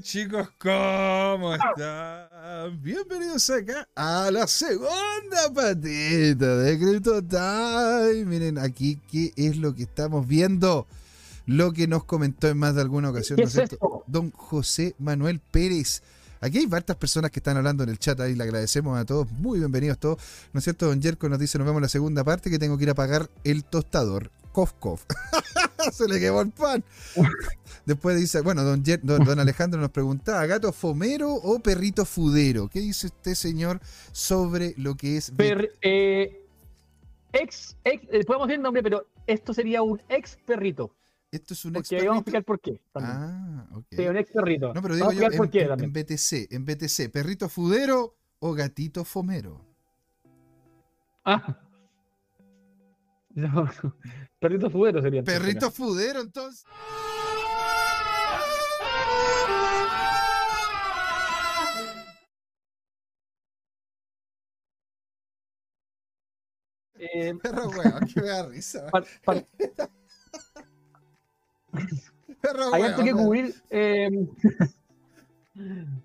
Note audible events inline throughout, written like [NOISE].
Chicos, ¿cómo están? Bienvenidos acá a la segunda patita de Crypto Time. Miren aquí qué es lo que estamos viendo. Lo que nos comentó en más de alguna ocasión, ¿no es cierto? Don José Manuel Pérez. Aquí hay varias personas que están hablando en el chat ahí, le agradecemos a todos, muy bienvenidos todos. ¿No es cierto? Don Jerko nos dice, nos vemos en la segunda parte, que tengo que ir a pagar el tostador. Cof, cof. [LAUGHS] [LAUGHS] Se le quemó el pan. Después dice, bueno, don, don, Alejandro nos preguntaba, ¿gato fomero o perrito fudero? ¿Qué dice usted, señor, sobre lo que es... Eh, ex, ex, eh, podemos decir el nombre, pero esto sería un ex perrito. Esto es un ex perrito. vamos a explicar por qué. Ah, ok. Sí, un ex perrito. No, pero digo yo, en, en, BTC, en BTC, ¿perrito fudero o gatito fomero? Ah. [LAUGHS] No, perrito fudero sería. Perrito fudero, entonces. Eh, [LAUGHS] Perro weón, que me da risa. [LAUGHS] Perro Hay harto que cubrir. Eh,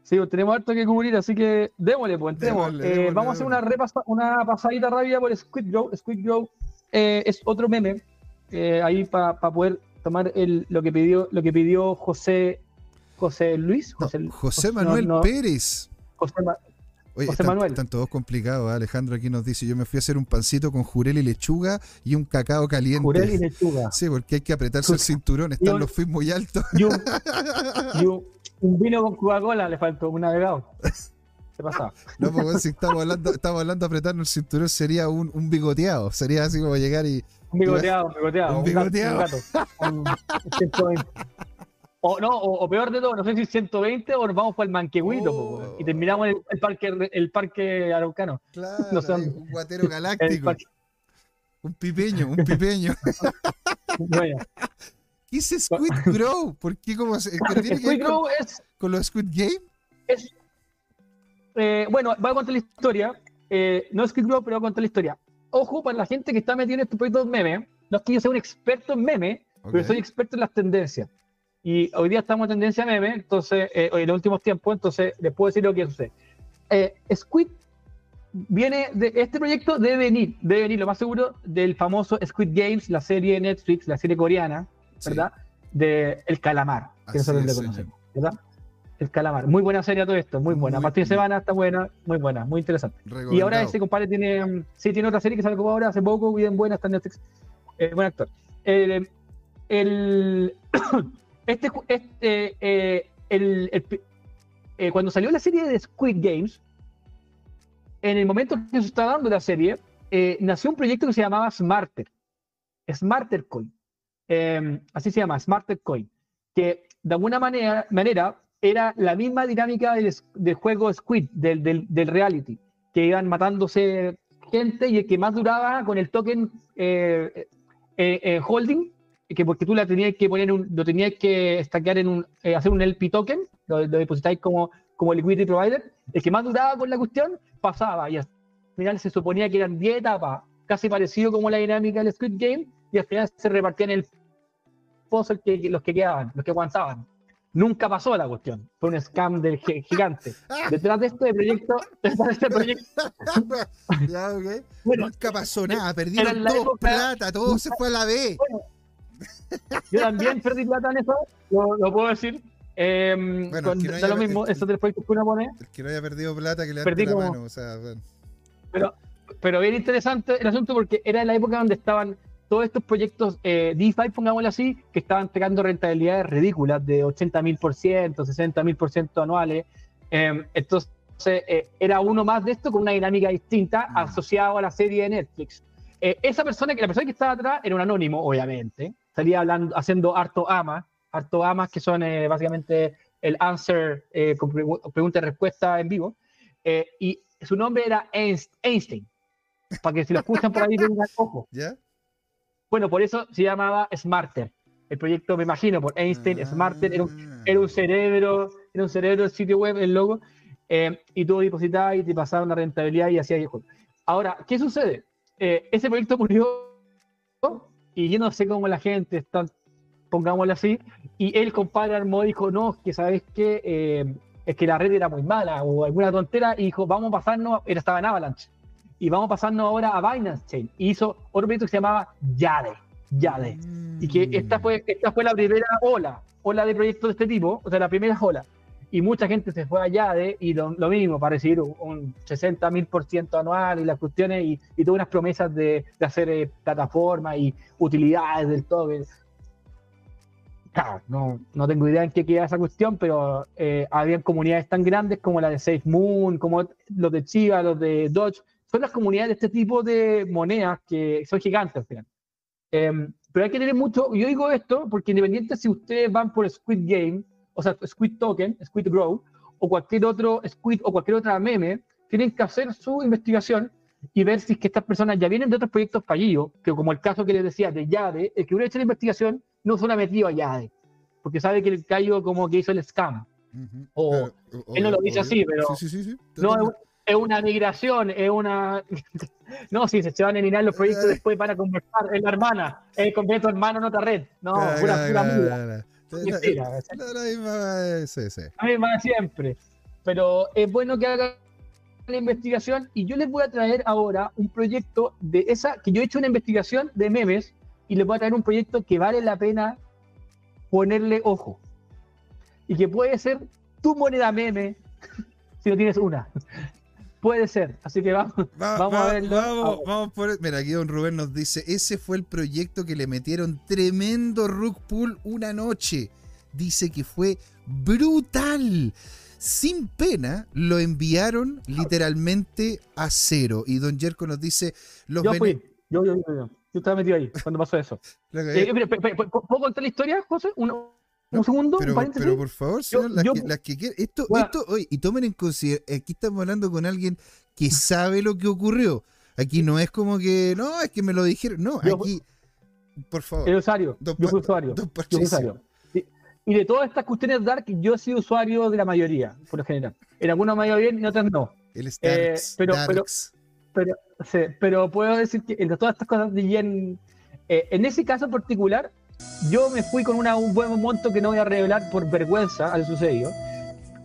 sí, pues, tenemos harto que cubrir, así que démosle, pues. Eh, vamos a hacer una, una pasadita rápida por Squid Grow. Squid Grow eh, es otro meme eh, ahí para poder tomar el, lo que pidió lo que pidió José José Luis José, Manuel Pérez José, Manuel. Están todos complicados. ¿eh? Alejandro aquí nos dice: Yo me fui a hacer un pancito con jurel y lechuga y un cacao caliente. Jurel y lechuga. [LAUGHS] Sí, porque hay que apretarse el cinturón. Están los fees muy altos. Y [LAUGHS] un, vino con Coca-Cola le faltó, un navegado. [LAUGHS] ¿Qué pasa? [LAUGHS] No, porque si estamos hablando, estamos hablando de apretarnos el cinturón, sería un, un bigoteado. Sería así como llegar y. Un bigoteado, un bigoteado. Un bigoteado. Un o no, o, peor de todo, no sé si 120 o nos vamos para el Manquehuito oh. y terminamos el, el, parque el parque araucano. Claro, no un guatero galáctico. Un pipeño, un pipeño. [LAUGHS] ¿Qué es Squid Grow? ¿Por qué como se, [LAUGHS] Squid Grow es con los Squid Game? Es eh, bueno, voy a contar la historia. Eh, no es Squid Grow, pero voy a contar la historia. Ojo, para la gente que está metida en este proyecto de meme, no es que yo sea un experto en meme, pero soy experto en las tendencias. Y hoy día estamos en tendencia meme, entonces, eh, en los últimos tiempos, entonces les puedo decir lo que sucede. Eh, Squid viene de este proyecto debe venir, debe venir lo más seguro del famoso Squid Games, la serie de Netflix, la serie coreana, ¿verdad? De El Calamar, que nosotros le conocemos, ¿verdad? El Calamar. Muy buena serie todo esto, muy buena. Muy, de semana está buena, muy buena, muy interesante. Y ahora ese compadre tiene, mm, sí, tiene otra serie que salió ahora hace poco, bien buena, está en Netflix. Eh, buen actor. el, [COUGHS] este, este eh, el, eh, cuando salió la serie de Squid Games, en el momento que se estaba dando la serie, eh, nació un proyecto que se llamaba Smarter. Smarter Coin. Em, así se llama, Smarter Coin. Que de alguna manera, manera era la misma dinámica del, juego Squid, del, del, reality, que iban matándose gente y el que más duraba con el token eh, eh, holding, que porque tú la tenías que poner, un, lo tenías que stackear en un, eh, hacer un LP token, lo, depositáis como, como liquidity provider, el que más duraba con la cuestión pasaba y al final se suponía que eran 10 etapas, casi parecido como la dinámica del Squid Game, y al final se repartían el pozo que, los que quedaban, los que aguantaban. Nunca pasó la cuestión. Fue un scam del gigante. Detrás de este proyecto, detrás de este proyecto. [LAUGHS] ya, okay. Nunca pasó nada. Perdieron todo plata, todo se fue a la B. yo también perdí plata en eso, lo, puedo decir. Eh, bueno, con, no lo mismo, eso del proyecto que uno pone. El que no haya perdido plata, que le dé la mano. O sea, bueno. pero, pero bien interesante el asunto porque era la época donde estaban todos estos proyectos eh, DeFi, pongámoslo así, que estaban pegando rentabilidades ridículas de 80 mil por ciento, 60 mil por ciento anuales. Eh, entonces, eh, era uno más de esto con una dinámica distinta mm. asociado a la serie de Netflix. Eh, esa persona, la persona que estaba atrás era un anónimo, obviamente. Salía hablando, haciendo harto amas, harto amas que son básicamente el answer con pregunta y respuesta en vivo. y su nombre era Einstein. Para que si lo escuchan por ahí tengan ojo. [LAUGHS] ¿Ya? Bueno, por eso se llamaba Smarter. El proyecto, me imagino, por Einstein, Smarter, era un, era un, cerebro, era un cerebro del sitio web, el logo, eh, y tú depositabas y te pasaba una rentabilidad y hacía juego. Ahora, ¿qué sucede? Eh, ese proyecto murió y yo no sé cómo la gente está pongámoslo así, y el compadre armó dijo, no, que sabes que eh, es que la red era muy mala o alguna tontera, y dijo, vamos a pasarnos, era estaba en Avalanche, y vamos a pasarnos ahora a Binance Chain. Y hizo otro proyecto que se llamaba Yade, Yade. Y que esta fue, esta fue la primera ola, ola de proyectos de este tipo, o sea, la primera ola. Y mucha gente se fue a Yade y lo, mismo, para recibir un 60 mil por ciento anual y las cuestiones y, y todas unas promesas de, de hacer eh, plataformas y utilidades del todo no, no tengo idea en qué queda esa cuestión, pero eh, habían comunidades tan grandes como la de SafeMoon, como los de Chiva, los de Dodge, son las comunidades de este tipo de monedas que son gigantes al final. Em, pero hay que tener mucho, yo digo esto porque independiente si ustedes van por Squid Game, o sea, Squid Token, Squid Grow, o cualquier otro Squid o cualquier otra meme, tienen que hacer su investigación y ver si es que estas personas ya vienen de otros proyectos fallidos, que como el caso que les decía de Yade, el que hubiera hecho la investigación no solo ha metido a Yade, porque sabe que el Cayo como que hizo el scam. O, él no lo dice así, pero no, es, una migración, es una... [LAUGHS] no, si se van a eliminar los proyectos eh. después para conversar, es la hermana, es completo hermano en otra red. No, pura, pura La, misma de siempre. Pero es bueno que haga la investigación y yo les voy a traer ahora un proyecto de esa, que yo he hecho una investigación de memes y les voy a traer un proyecto que vale la pena ponerle ojo. Y que puede ser tu moneda meme [LAUGHS] si no tienes una. Puede ser, así que vamos, [LAUGHS] vamos a verlo. Vamos, por, mira, aquí don Rubén nos dice, ese fue el proyecto que le metieron tremendo rug pull una noche. Dice que fue brutal. Sin pena, lo enviaron literalmente a cero. Y don Jerko nos dice, los yo, fui, yo, yo, yo, yo estaba metido ahí cuando pasó eso. [LAUGHS] Eh, ¿Puedo contar la historia, José? Un, un segundo, pero, un pero por favor, las, que, quieran. Esto, esto, oye, y tomen en consideración, aquí estamos hablando con alguien que sabe lo que ocurrió. Aquí no es como que, no, es que me lo dijeron. No, aquí, por favor. El usuario. yo fui usuario. Yo usuario. Y, de todas estas cuestiones Dark, yo he sido usuario de la mayoría, por lo general. En algunas me ha ido bien y en otras no. El Starks, eh, pero, pero, pero puedo decir que entre todas estas cosas de Yen, eh, en ese caso en particular, yo me fui con un buen monto que no voy a revelar por vergüenza al sucedido.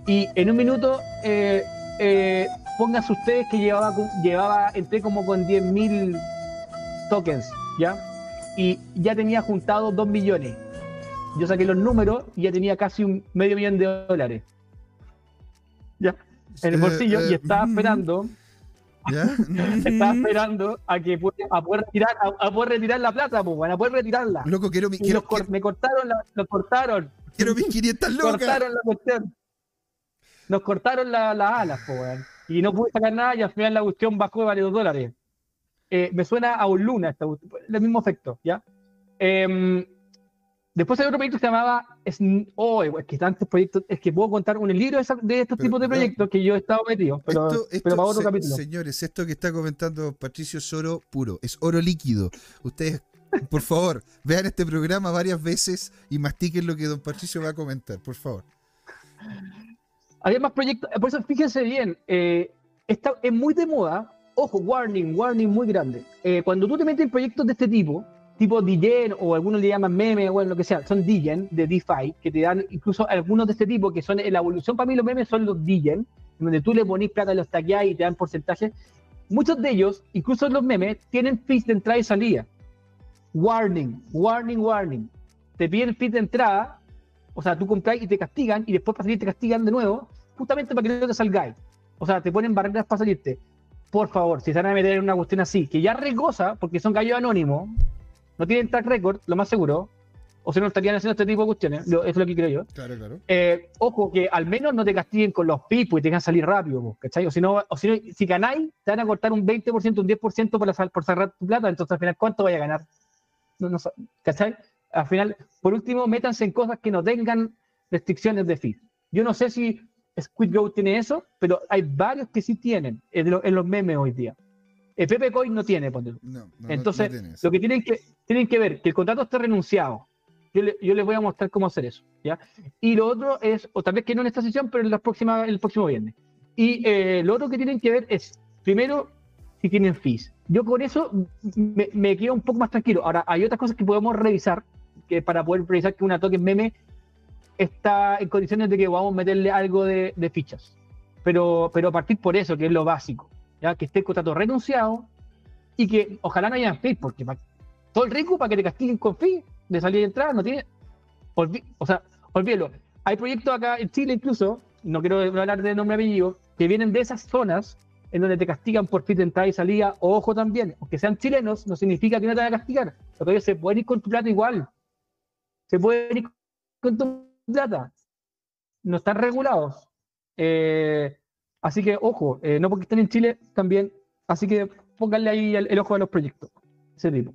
Y en un minuto, eh, eh, pónganse ustedes que llevaba, llevaba entré como con 10.000 tokens, ¿ya? Y ya tenía juntado 2 millones. Yo saqué los números y ya tenía casi un medio millón de dólares. ¿Ya? En el bolsillo y estaba esperando [LAUGHS] Estaba esperando a que pueda, a poder retirar, a, poder retirar la plata, pues, a poder retirarla. Loco, quiero mi. Quiero, Me cortaron, la, nos cortaron. Quiero mis 500 locas. cortaron la cuestión. Nos cortaron las alas, pues, Y no pude sacar nada y al final la cuestión bajó de varios dólares. Eh, me suena a un luna, el mismo efecto, ¿ya? Eh, Después hay otro proyecto que se llamaba. Oh, es que tantos proyectos. Es que puedo contar un libro de, estos tipos de proyectos que yo he estado metido. Pero, pero para otro capítulo. Señores, esto que está comentando Patricio es oro puro. Es oro líquido. Ustedes, por favor, vean este programa varias veces y mastiquen lo que don Patricio va a comentar, por favor. Había más proyectos. Por eso, fíjense bien. Eh, es muy de moda. Ojo, warning, warning muy grande. Eh, cuando tú te metes en proyectos de este tipo tipo DJen o algunos le llaman meme, bueno, lo que sea, son DJen de DeFi, que te dan incluso algunos de este tipo, que son la evolución para mí los memes son los DJen, donde tú le pones plata, los taqueas y te dan porcentaje. Muchos de ellos, incluso los memes, tienen fees de entrada y salida. Warning, warning, warning. Te piden fees de entrada, o sea, tú compras y te castigan, y después para salir te castigan de nuevo, justamente para que no te salgáis. O sea, te ponen barreras para salirte. Por favor, si se van a meter en una cuestión así, que ya regoza, porque son gallos anónimos, no tienen track record, lo más seguro, o si no estarían haciendo este tipo de cuestiones, eso es lo que creo yo. Claro, claro. Eh, ojo, que al menos no te castiguen con los pipos y te dejan salir rápido, ¿cachai? O si no, o si, si ganáis, te van a cortar un 20%, un 10% por, por cerrar tu plata, entonces al final, ¿cuánto vaya a ganar? No, no, ¿Cachai? Al final, por último, métanse en cosas que no tengan restricciones de fees. Yo no sé si Squid Go tiene eso, pero hay varios que sí tienen en los memes hoy día. El Pepe Coin no tiene, Entonces, lo que tienen que, tienen que ver, que el contrato esté renunciado. Yo, les voy a mostrar cómo hacer eso. ¿ya? Y lo otro es, o tal vez que no en esta sesión, pero en la próxima, el próximo viernes. Y eh, lo otro que tienen que ver es, primero, si tienen fees. Yo con eso me, quedo un poco más tranquilo. Ahora, hay otras cosas que podemos revisar, que para poder precisar que una token meme está en condiciones de que a meterle algo de, de fichas. Pero, pero partir por eso, que es lo básico, ¿ya? que esté el contrato renunciado y que ojalá no haya fees, porque todo el riesgo para que te castiguen con fee de salir y entrar no tiene. olvi- o sea, olvídelo. Hay proyectos acá en Chile incluso, no quiero hablar de nombre apellido, que vienen de esas zonas en donde te castigan por fit de entrada y salida. Ojo también, aunque sean chilenos, no significa que no te van a castigar. Lo que ellos se pueden ir con tu plata igual. Se pueden ir con tu plata. No están regulados. Eh, así que, ojo, eh, no porque estén en Chile también. Así que pónganle ahí el, el ojo a los proyectos. Ese tipo.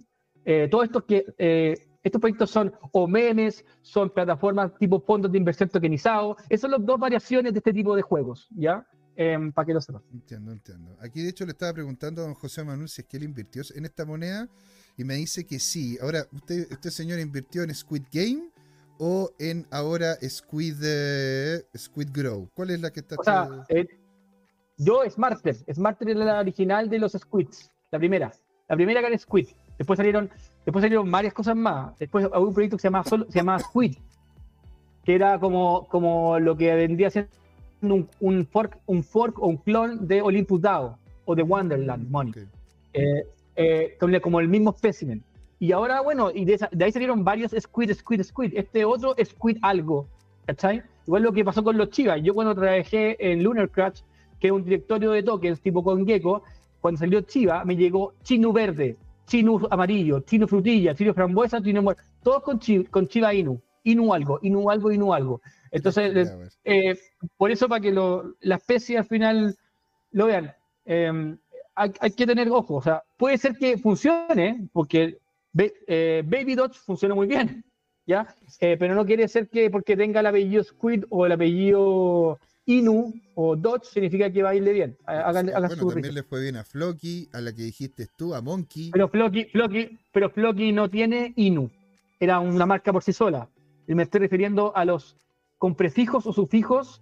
Eh, todos estos que eh, estos proyectos son o memes, son plataformas tipo fondos de inversión tokenizados. Esas son las dos variaciones de este tipo de juegos, ¿ya? Em, para que lo sepan. Entiendo, entiendo. Aquí de hecho le estaba preguntando a don José Manuel si es que él invirtió en esta moneda y me dice que sí. Ahora, ¿usted, usted señor invirtió en Squid Game o en ahora Squid, eh, Squid Grow? ¿Cuál es la que está? O sea, eh, yo Smarter, Smarter era la original de los Squids, la primera. La primera que era Squid. Después salieron, después salieron varias cosas más. Después hubo un proyecto que se llamaba, solo, se llamaba Squid, que era como, como lo que vendría siendo un, un fork, un fork o un clon de Olympus DAO o de Wonderland Money. Ok. Eh, eh, como- como el mismo specimen. Y ahora, bueno, y de, esa- de ahí salieron varios Squid, Squid, Squid. Este otro Squid algo, ¿cachai? Igual lo que pasó con los Chivas. Yo cuando trabajé en Lunar Crash, que es un directorio de tokens tipo con Gecko, cuando salió Chiva, me llegó Chinu verde, Chinu amarillo, Chinu frutilla, Chinu frambuesa, Chinu muer- todos con, chi- con Chiva Inu. Inu algo, Inu algo, Inu algo. Entonces, ver. eh, por eso, para que lo- la especie al final lo vean, eh, hay, hay que tener ojo. O sea, puede ser que funcione, porque Ba- eh, Baby Dodge funciona muy bien, ¿ya? Eh, pero no quiere ser que porque tenga el apellido Squid o el apellido Inu o Dodge significa que va a irle bien. Hagan, hagan bueno, su también le fue bien a Floki, a la que dijiste tú, a Monkey. Pero Floki, Floki, pero Floki no tiene Inu. Era una marca por sí sola. Y me estoy refiriendo a los con prefijos o sufijos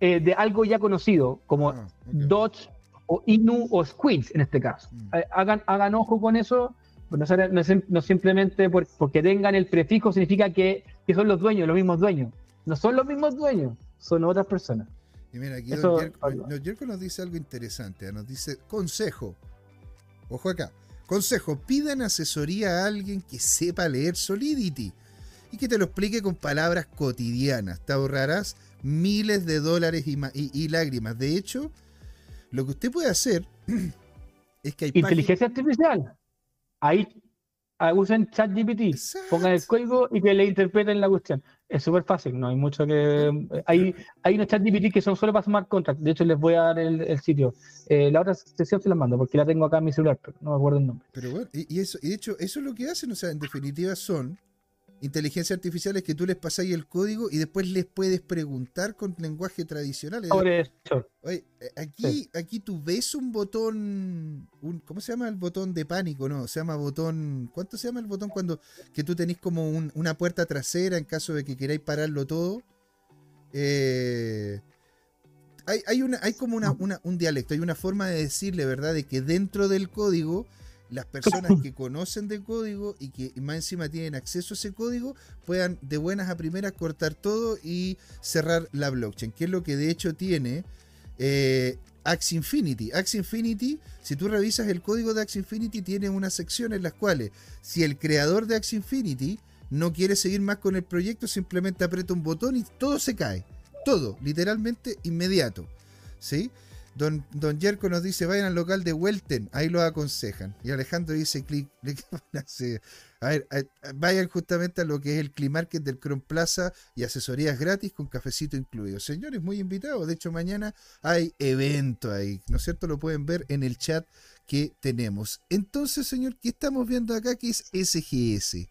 eh, de algo ya conocido, como Ah, ok. Dodge o Inu o Squids en este caso. Mm. Eh, hagan, hagan ojo con eso. No, no no simplemente por- porque tengan el prefijo significa que, que son los dueños, los mismos dueños. No son los mismos dueños, son otras personas. Y mira, aquí Eso- Don Yerko, nos dice algo interesante. Nos dice, consejo. Ojo acá. Consejo, pidan asesoría a alguien que sepa leer Solidity y que te lo explique con palabras cotidianas. Te ahorrarás miles de dólares y, ma- y- y lágrimas. De hecho, lo que usted puede hacer [CLEARS THROAT] es que hay páginas- Inteligencia artificial. Ahí ah, usen ChatGPT. Pongan el código y que le interpreten la cuestión. Es súper fácil, no hay mucho que. Hay, hay unos ChatGPT que son solo para smart contracts. De hecho, les voy a dar el, el sitio. Eh, la otra sesión se la mando porque la tengo acá en mi celular, pero no me acuerdo el nombre. Pero bueno, y, y eso, y de hecho, eso es lo que hacen, o sea, en definitiva son inteligencias artificiales que tú les ahí el código y después les puedes preguntar con lenguaje tradicional. Es. Oye, eh, aquí, aquí tú ves un botón, un, ¿cómo se llama el botón de pánico? No, se llama botón, ¿cuánto se llama el botón cuando que tú tenés como un- una puerta trasera en caso de que queráis pararlo todo? Eh, hay, hay, una, hay como una, una- un dialecto, hay una forma de decirle, ¿verdad? De que dentro del código, las personas que conocen de código y que más encima tienen acceso a ese código, puedan de buenas a primeras cortar todo y cerrar la blockchain, que es lo que de hecho tiene eh, Infinity. Axie Infinity, si tú revisas el código de Axie Infinity, tiene unas secciones en las cuales, si el creador de Axie Infinity no quiere seguir más con el proyecto, simplemente aprieta un botón y todo se cae. Todo, literalmente inmediato. ¿Sí? Don, don Yerko nos dice, vayan al local de Welten, ahí lo aconsejan. Y Alejandro dice, clic, clic, [LAUGHS] a ver, a- a- vayan justamente a lo que es el Cli Market del Chrome Plaza y asesorías gratis con cafecito incluido. Señores, muy invitados. De hecho, mañana hay evento ahí, ¿no es cierto? Lo pueden ver en el chat que tenemos. Entonces, señor, ¿qué estamos viendo acá? Que es SGS.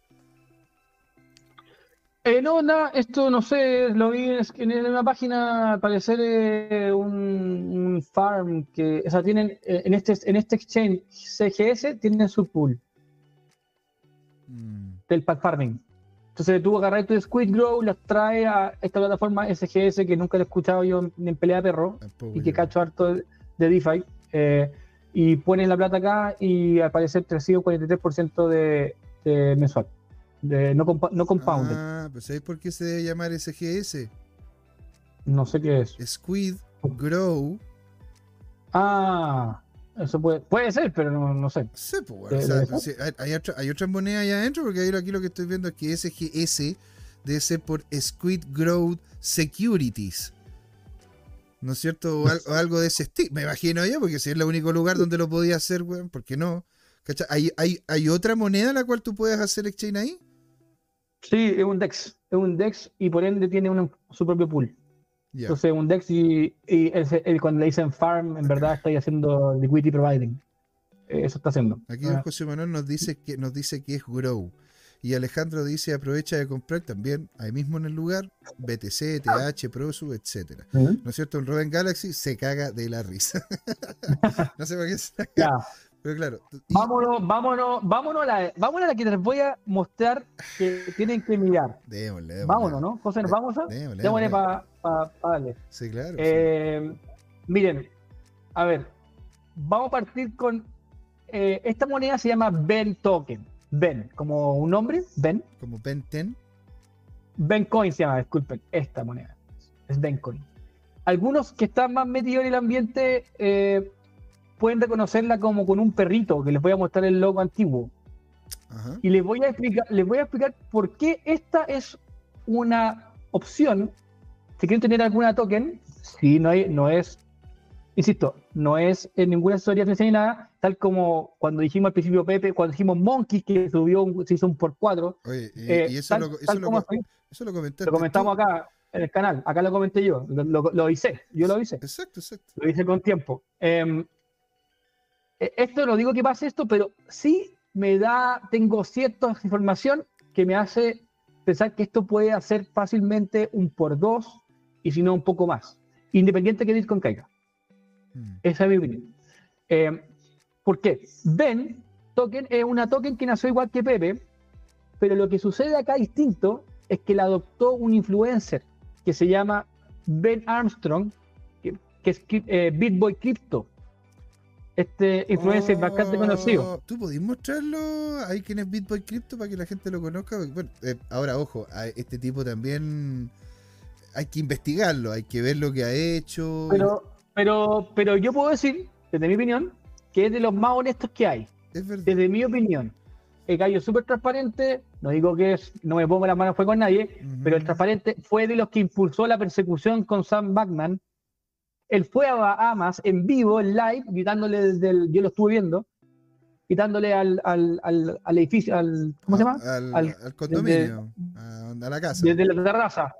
Eh, no, nada, esto no sé, lo vi en, una página, al parecer eh, un, un farm que, o sea, tienen eh, en este, en este exchange CGS tienen su pool Mm, del pack farming. Entonces tú agarras tu Squid Grow, las traes a esta plataforma SGS que nunca lo he escuchado yo ni en pelea de perro tampoco y que cacho harto de, de DeFi. eh, y pones la plata acá y al parecer te recibe un 43% de, de mensual. De no, compa- no compounded. Ah, pues ¿sabéis por qué se debe llamar SGS? No sé qué es. Squid Grow. Ah, eso puede, puede ser, pero no, no sé. Sí, pues, hay, hay otra- hay otras monedas allá adentro, porque aquí lo que estoy viendo es que SGS debe ser por Squid Growth Securities. ¿No es cierto? O, al- o algo de ese estilo. Me imagino yo, porque si es el único lugar donde lo podía hacer, weón, ¿por qué no? ¿Cachai? ¿Hay, hay, hay otra moneda en la cual tú puedes hacer exchange ahí? Sí, es un DEX. Es un DEX y por ende tiene un- su propio pool. Ya. Entonces, un DEX y, y ese- el- cuando le dicen farm, en verdad está ahí haciendo liquidity providing. Eh, Eso está haciendo. Aquí Ah, José Manuel nos dice que nos dice que es Grow. Y Alejandro dice aprovecha de comprar también ahí mismo en el lugar BTC, TH, Prosu, etcétera. ¿Mm? ¿No es cierto? El Robin Galaxy se caga de la risa. [LAUGHS] [LAUGHS] no sé por qué. se- Ya, Pero claro. y- vámonos, vámonos, vámonos a la, vámonos a la que les voy a mostrar que tienen que mirar. Démosle, démosle. Vámonos, ¿no? José, ¿nos vamos a? Démosle, Démosle para darle. Sí, claro. sí. Eh, miren, a ver, vamos a partir con. eh, esta moneda se llama Ben Token. Ben, como un nombre, Ben. Como Ben 10. Ben Coin se llama, disculpen, esta moneda. Es Ben Coin. Algunos que están más metidos en el ambiente eh, pueden reconocerla como con un perrito, que les voy a mostrar el logo antiguo. Ajá. Y les voy a explicar, les voy a explicar por qué esta es una opción. Si quieren tener alguna token, si no, hay, no es, insisto, no es en ninguna asesoría financiera ni nada, tal como cuando dijimos al principio Pepe, cuando dijimos Monkey, que subió, un- se hizo un por 4, Oye, y, eh, y eso, tal- lo, eso, lo, eso lo comentaste. lo comentamos tú. acá en el canal, acá lo comenté yo, lo, lo, lo hice, yo lo hice. Exacto, exacto. Lo hice con tiempo. Eh, eh, esto no digo que pase esto, pero sí me da, tengo cierta información que me hace pensar que esto puede hacer fácilmente un por dos y si no un poco más, independiente que Bitcoin caiga. Mm. Esa es mi opinión. Eh, ¿Por qué? Ben Token es una token que nació igual que Pepe, pero lo que sucede acá distinto es que la adoptó un influencer que se llama Ben Armstrong, que, que es eh, BitBoy Crypto. Este influencer bastante conocido. Oh, ¿Tú podés mostrarlo ahí quién es Bitboy Crypto para que la gente lo conozca? Bueno, eh, ahora, ojo, a este tipo también hay que investigarlo, hay que ver lo que ha hecho. Pero, pero, pero yo puedo decir, desde mi opinión, que es de los más honestos que hay. es verdad. Desde mi opinión. El gallo súper transparente, no digo que es, no me pongo la mano fue con nadie, pero el transparente fue de los que impulsó la persecución con Sam Backman. Él fue a Bahamas en vivo, en live, gritándole desde el, yo lo estuve viendo, gritándole al, al, al, al edificio, al, ¿cómo se llama? Al, condominio, a, a la casa. Desde la terraza,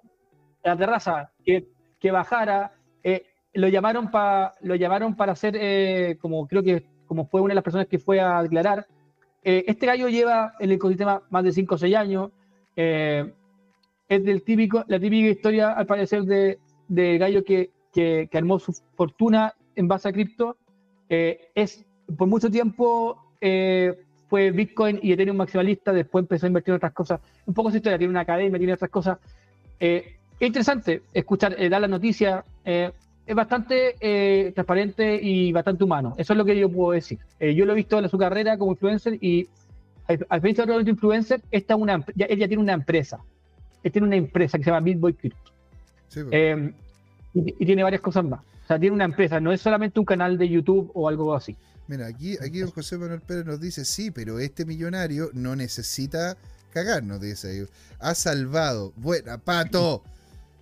la terraza, que, que bajara. eh, lo llamaron para lo llamaron para hacer, eh, como creo que como fue una de las personas que fue a declarar. eh, este gallo lleva en el ecosistema más de 5 o 6 años. eh, es del típico, la típica historia, al parecer, de, de gallo que, que, que armó su fortuna en base a cripto. Eh, es por mucho tiempo eh, fue Bitcoin y Ethereum maximalista, después empezó a invertir en otras cosas. Un poco su historia, tiene una academia, tiene otras cosas. Eh, es interesante escuchar, eh, dar la noticia. eh, es bastante eh, transparente y bastante humano. Eso es lo que yo puedo decir. Yo lo he visto en su carrera como influencer y al diferencia de otros influencers, esta es una, ya, él ya tiene una empresa. Él tiene una empresa que se llama Bitboy Crypto. Sí, po. Y, tiene varias cosas más. O sea, tiene una empresa, no es solamente un canal de YouTube o algo así. Mira, aquí, aquí don José Manuel Pérez nos dice, sí, pero este millonario no necesita cagarnos, dice. Ha salvado. Buena, Pato.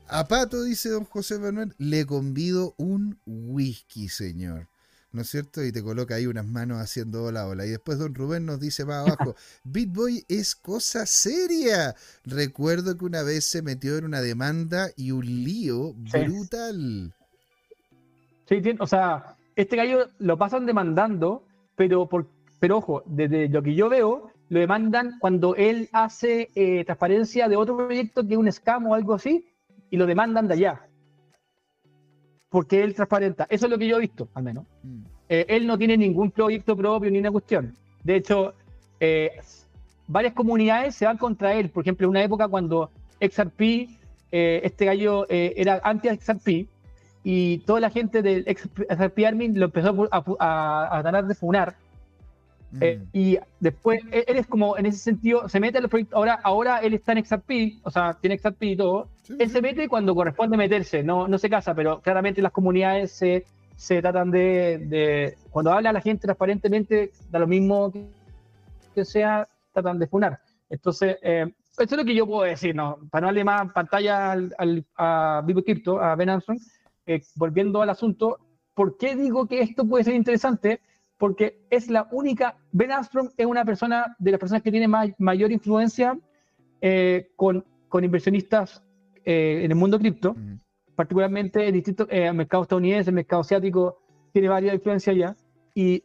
A Pato, dice don José Manuel, le convido un whisky, señor. ¿No es cierto? Y te coloca ahí unas manos haciendo hola, hola. Y después don Rubén nos dice más abajo, [LAUGHS] Bitboy es cosa seria. Recuerdo que una vez se metió en una demanda y un lío Sí. brutal. Sí, o sea, este gallo lo pasan demandando, pero, por, pero ojo, desde lo que yo veo, lo demandan cuando él hace eh, transparencia de otro proyecto que es un scam o algo así, y lo demandan de allá. Porque él transparenta. Eso es lo que yo he visto, al menos. Mm. Eh, él no tiene ningún proyecto propio ni una cuestión. De hecho, eh, varias comunidades se van contra él. Por ejemplo, en una época cuando XRP, eh, este gallo eh, era anti-XRP, y toda la gente del XRP Army lo empezó a, a, a tratar de funar, Eh, Mm. y después, e- él es como, en ese sentido, se mete a los proyectos. Ahora, ahora él está en XRP, o sea, tiene XRP y todo. Sí, Él sí. se mete cuando corresponde meterse, no, no se casa, pero claramente las comunidades se, se tratan de, de- Cuando habla la gente transparentemente, da lo mismo que, que sea, tratan de funar. Entonces, eh, eso es lo que yo puedo decir, ¿no? Para no darle más pantalla al, al- a Vivo Crypto, a Ben Armstrong, eh, volviendo al asunto, ¿por qué digo que esto puede ser interesante? Porque es la única, Ben Armstrong es una persona de las personas que tiene ma- mayor influencia eh, con, con inversionistas eh, en el mundo cripto, particularmente en distintos eh, el mercado estadounidense, el mercado asiático, tiene varias influencias ya, y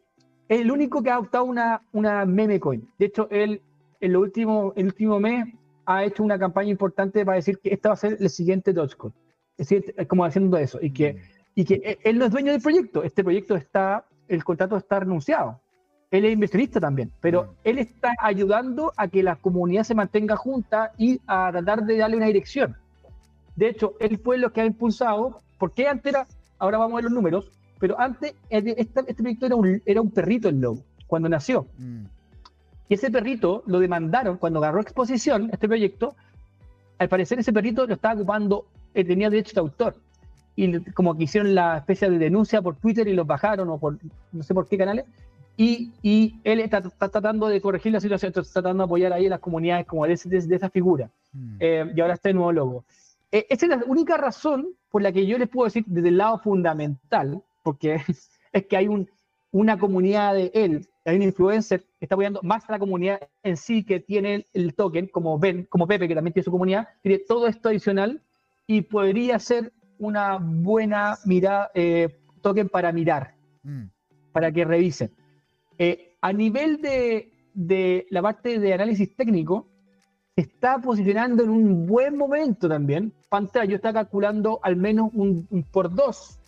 es el único que ha adoptado una, una meme coin. De hecho, él en lo último, el último mes ha hecho una campaña importante para decir que esta va a ser el siguiente Dogecoin. Es decir, como haciendo eso, y que, y que e- él no es dueño del proyecto, este proyecto está, el contrato está renunciado. Él es inversionista también, pero Mm. él está ayudando a que la comunidad se mantenga junta y a tratar de darle una dirección. De hecho, él fue lo que ha impulsado, porque antes era, ahora vamos a ver los números, pero antes este, este proyecto era un, era un perrito el logo, cuando nació. Mm. Y ese perrito lo demandaron cuando agarró exposición, este proyecto. Al parecer, ese perrito lo estaba ocupando, eh, tenía derecho de autor. Y como que hicieron la especie de denuncia por Twitter y los bajaron, o por no sé por qué canales. Y, y él está, está tratando de corregir la situación, está tratando de apoyar ahí a las comunidades como de, ese- de esa figura. Mm. Eh, y ahora está el nuevo logo. Eh, esa es la única razón por la que yo les puedo decir desde el lado fundamental, porque [LAUGHS] es que hay un, una comunidad de él, hay un influencer que está apoyando más a la comunidad en sí que tiene el, el token, como Ben, como Pepe, que también tiene su comunidad, tiene todo esto adicional y podría ser una buena mirada, eh, token para mirar Mm. para que revisen. Eh, a nivel de, de la parte de análisis técnico, está posicionando en un buen momento también. Pantalla, yo está calculando al menos un, un por dos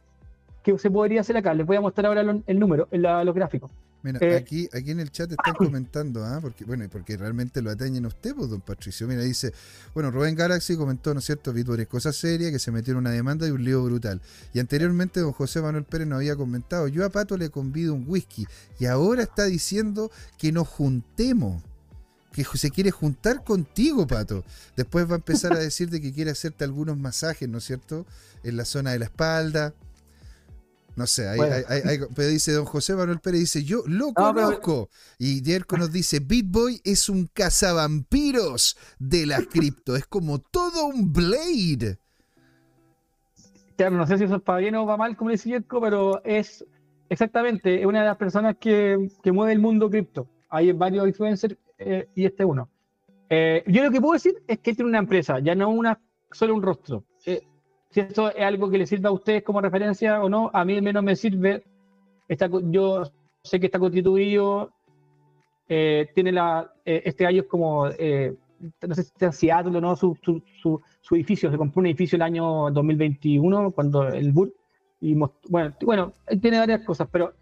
que se podría hacer acá. Les voy a mostrar ahora lo- el número, en la- los gráficos. Mira, Eh, aquí, aquí en el chat están comentando, ¿ah? porque, bueno, porque realmente lo atañen a usted, pues, don Patricio. Mira, dice, bueno, Rubén Galaxy comentó, ¿no es cierto? Bitcoin es cosa seria, que se metió en una demanda y un lío brutal. Y anteriormente don José Manuel Pérez nos había comentado, yo a Pato le convido un whisky, y ahora está diciendo que nos juntemos. Que se quiere juntar contigo, Pato. Después va a empezar a [LAUGHS] decir de que quiere hacerte algunos masajes, ¿no es cierto? En la zona de la espalda. No sé, hay- Bueno. hay- hay- pero dice don José Manuel Pérez, dice, yo lo pero- conozco. Y Dierko nos dice, BitBoy es un cazavampiros de las cripto, es como todo un Blade. Claro, no sé si eso es para bien o para mal, como dice Yerko, pero es exactamente es una de las personas que, que mueve el mundo cripto. Hay varios influencers eh, y este es uno. Eh, yo lo que puedo decir es que él tiene una empresa, ya no una solo un rostro. Si esto es algo que le sirva a ustedes como referencia o no, a mí al menos me sirve. Está, yo sé que está constituido, eh, tiene la, eh, este gallo es como, eh, no sé si está en Seattle o no, su, su, su, su edificio, se compró un edificio el año 2021, cuando el bull, y bueno, bueno, tiene varias cosas, pero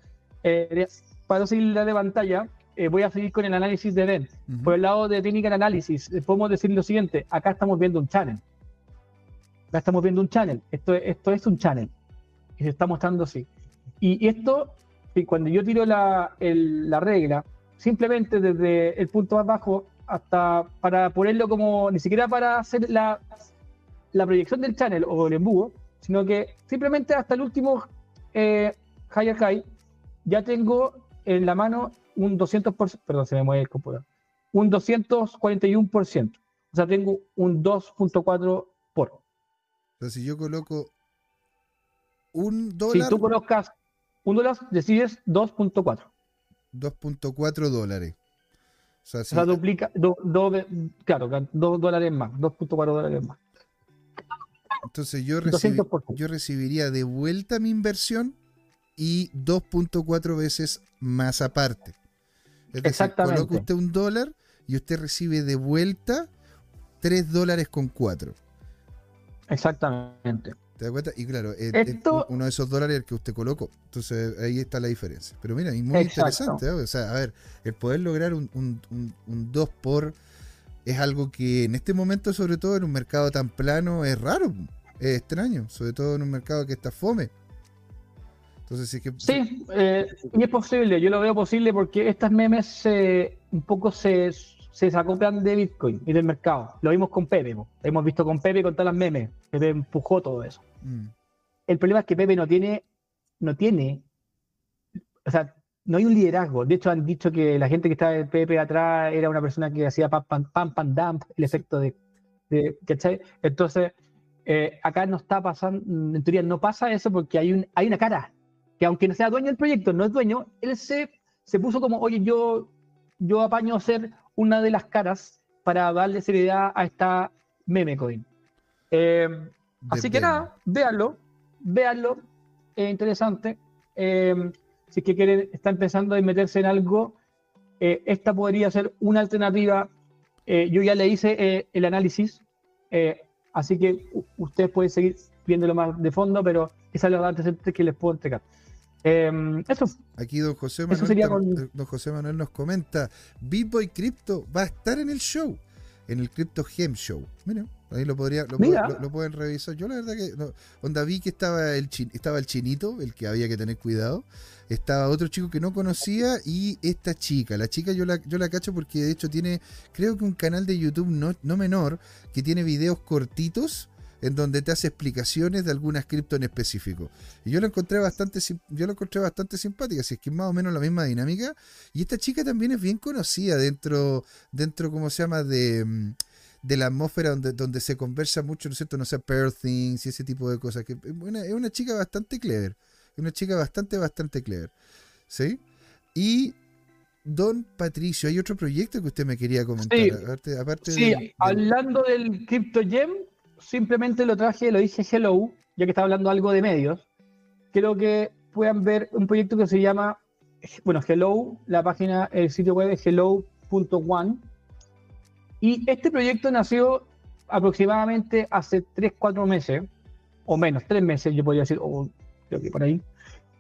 eh, para seguir la de pantalla, eh, voy a seguir con el análisis de Ben. Ujú. Por el lado de Technical Analysis, eh, podemos decir lo siguiente, acá estamos viendo un channel. Acá estamos viendo un channel. Esto, esto es un channel. Y se está mostrando así. Y esto, y cuando yo tiro la, el- la regla, simplemente desde el punto más bajo hasta para ponerlo como, ni siquiera para hacer la, la proyección del channel o el embudo, sino que simplemente hasta el último eh, higher high, ya tengo en la mano un 200%, perdón, se me mueve el computador, un 241%. O sea, tengo un 2.4 por. Entonces, si yo coloco un Si dólar, tú colocas un dólar, decides 2.4. 2.4 dólares. O sea, O si- sea, duplica, do- do- claro, 2 dólares más, 2.4 dólares más. entonces yo, recibi- 200%. yo recibiría de vuelta mi inversión y 2.4 veces más aparte. Es decir, Exactamente. coloca usted un dólar y usted recibe de vuelta 3 dólares con 4. Exactamente. ¿Te das cuenta? Y claro, eh, eh, uno de esos dólares es el que usted colocó. Entonces ahí está la diferencia. Pero mira, y muy Exacto. interesante. ¿eh? O sea, a ver, el poder lograr un, un, un- un 2 por es algo que en este momento, sobre todo en un mercado tan plano, es raro. Es extraño. Sobre todo en un mercado que está fome. Entonces, sí que. Sí, eh, y es posible, yo lo veo posible porque estas memes un poco se, se desacoplan de Bitcoin y del mercado. Lo vimos con Pepe, lo hemos visto con Pepe con todas las memes. Pepe empujó todo eso. Mm. El problema es que Pepe no tiene, no tiene, o sea, no hay un liderazgo. De hecho, han dicho que la gente que estaba en Pepe atrás era una persona que hacía pam, pam, pam, pam dump, el efecto de, de ¿cachai? Entonces, eh, acá no está pasando, en teoría no pasa eso porque hay, un, hay una cara que aunque no sea dueño del proyecto, no es dueño, él se, se puso como, oye, yo, yo apaño a ser una de las caras para darle seriedad a esta meme coin. Eh, así que nada, véanlo, véanlo, es interesante. Eh, si es que quieren, están pensando en meterse en algo, eh, esta podría ser una alternativa. yo ya le hice el análisis, así que ustedes pueden seguir viéndolo más de fondo, pero esa es la antecedente que les puedo entregar. Em, eso. Aquí don José, Manuel, don José Manuel nos comenta, Bitboy Crypto va a estar en el show, en el Crypto Gem Show. Miren, ahí lo podría, lo, pueden revisar. Yo la verdad que onda vi que estaba el estaba el chinito, el que había que tener cuidado. Estaba otro chico que no conocía y esta chica. La chica yo la, yo la cacho porque de hecho tiene, creo que un canal de YouTube no, no menor, que tiene videos cortitos en donde te hace explicaciones de algunas cripto en específico. Y yo lo encontré bastante, yo lo encontré bastante simpática, si es que es más o menos la misma dinámica. Y esta chica también es bien conocida dentro, dentro ¿cómo se llama? De, mm, de la atmósfera donde, donde se conversa mucho, ¿no es cierto? No sé, Pearl Things y ese tipo de cosas. Que es, una, es una chica bastante clever. Es una chica bastante, bastante clever. ¿Sí? Y Don Patricio, hay otro proyecto que usted me quería comentar. Aparte, sí hablando del Crypto Gem, simplemente lo traje, lo dije hello, ya que estaba hablando algo de medios. Creo que puedan ver un proyecto que se llama, bueno, Hello, la página, el sitio web es hello.one. Y este proyecto nació aproximadamente hace 3, 4 meses, o menos, 3 meses, yo podría decir, o creo que por ahí.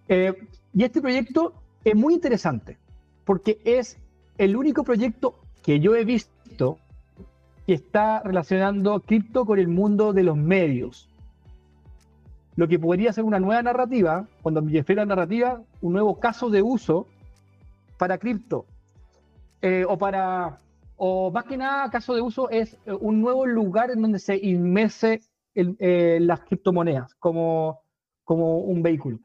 Eh, y este proyecto es muy interesante, porque es el único proyecto que yo he visto que está relacionando cripto con el mundo de los medios. Lo que podría ser una nueva narrativa, cuando me refiero a narrativa, un nuevo caso de uso para cripto. Eh, o para, o más que nada, caso de uso es eh, un nuevo lugar en donde se inmerse eh, las criptomonedas como, como un vehículo.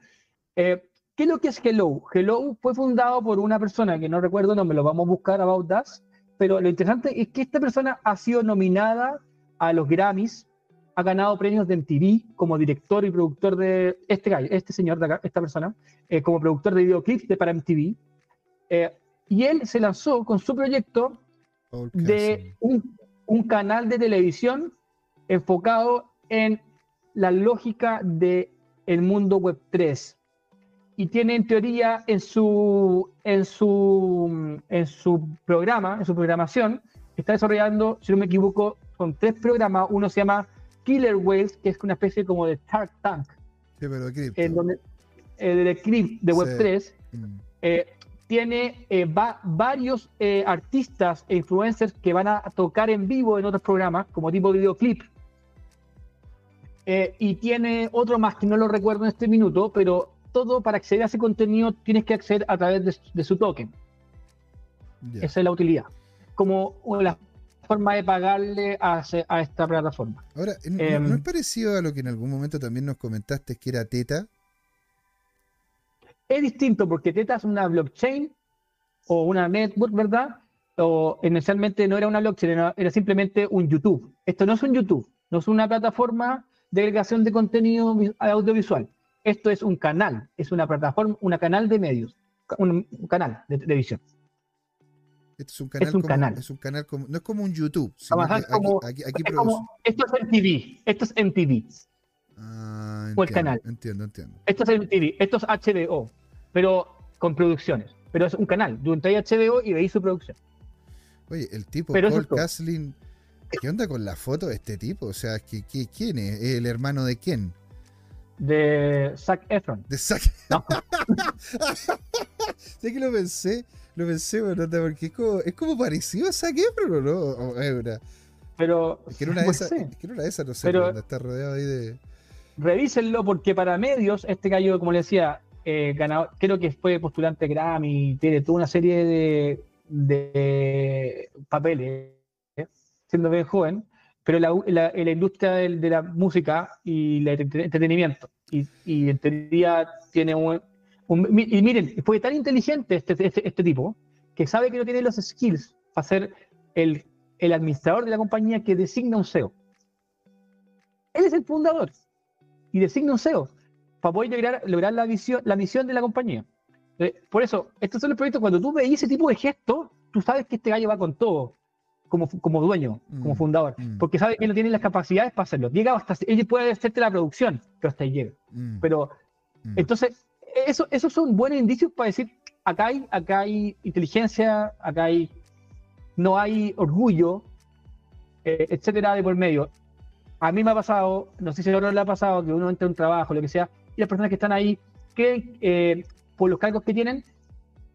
¿Qué es lo que es Hello? Hello fue fundado por una persona que no recuerdo, no me lo vamos a buscar, About Us, pero lo interesante es que esta persona ha sido nominada a los Grammys, ha ganado premios de MTV como director y productor de este este señor de acá, esta persona, eh, como productor de videoclips de, para MTV. Eh, y él se lanzó con su proyecto de un, un, canal de televisión enfocado en la lógica del el mundo web 3 y tiene en teoría en su, en su, en su programa, en su programación, está desarrollando, si no me equivoco, con tres programas. Uno se llama Killer Whales, que es una especie como de Shark Tank. Sí, pero de en donde, eh, de Crypt de Web3. Mm. Eh, tiene eh, varios artistas e influencers que van a tocar en vivo en otros programas, como tipo videoclip. y tiene otro más que no lo recuerdo en este minuto, pero todo para acceder a ese contenido tienes que acceder a través de, su token. Esa es la utilidad. Como la forma de pagarle a, esta plataforma. Ahora, ¿no, es em, parecido a lo que en algún momento también nos comentaste que era Teta? Es distinto porque Teta es una blockchain o una network, ¿verdad? O inicialmente no era una blockchain, era, era simplemente un YouTube. Esto no es un YouTube, no es una plataforma de agregación de contenido audiovisual. Esto es un canal, es una plataforma, un canal de medios, un, canal de televisión. Esto es un canal, es un canal. Es un canal como, no es como un YouTube. esto es MTV, esto es MTV. Ah, o el canal. Entiendo, entiendo. Esto es MTV, esto es HBO, pero con producciones. Pero es un canal, de un HBO y veis su producción. Oye, el tipo pero Paul Kaslin, ¿qué onda con la foto de este tipo? O sea, quién es? ¿El hermano de quién? De Zac Efron. De Zac. No. [LAUGHS] sé que lo pensé, lo pensé, bueno, porque es como, es como parecido a Zac Efron, ¿o no? es una, pero. Es que era una de [LAUGHS] esas, es que era una de esas, no sé, pero, está rodeado ahí de. Revísenlo, porque para medios, este gallo, como le decía, eh, ganador, creo que fue postulante Grammy, tiene toda una serie de, de papeles, ¿eh? siendo bien joven, pero la, la, la industria de, de, la música y el entretenimiento. Y, y, en teoría tiene un, un, Y miren, fue tan inteligente este, este, este, tipo que sabe que no tiene los skills para ser el, el administrador de la compañía que designa un CEO. Él es el fundador y designa un CEO para poder lograr, lograr la, visión, la misión de la compañía. Por eso, estos son los proyectos, cuando tú veis ese tipo de gestos, tú sabes que este gallo va con todo, como, como dueño, mm, como fundador, mm. porque sabe que no tiene las capacidades para hacerlo. Llega hasta, ella puede hacerte la producción, pero hasta ahí llega. Mm. Pero, entonces, eso, esos son buenos indicios para decir, acá hay, acá hay inteligencia, acá hay, no hay orgullo, eh, etcétera, de por medio. A mí me ha pasado, no sé si a otro le ha pasado, que uno entra a un trabajo, lo que sea, y las personas que están ahí, que eh, por los cargos que tienen,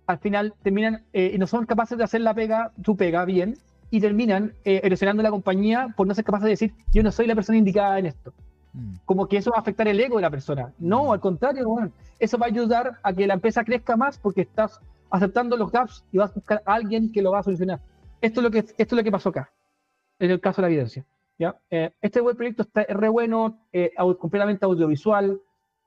al final terminan eh, y no son capaces de hacer la pega, su pega bien, y terminan eh, erosionando la compañía por no ser capaces de decir, yo no soy la persona indicada en esto. Mm. Como que eso va a afectar el ego de la persona. No, mm. al contrario, eso va a ayudar a que la empresa crezca más porque estás aceptando los gaps y vas a buscar a alguien que lo va a solucionar. Esto es lo que, esto es lo que pasó acá, en el caso de la evidencia. ¿ya? Eh, este web proyecto está re bueno, eh, completamente audiovisual,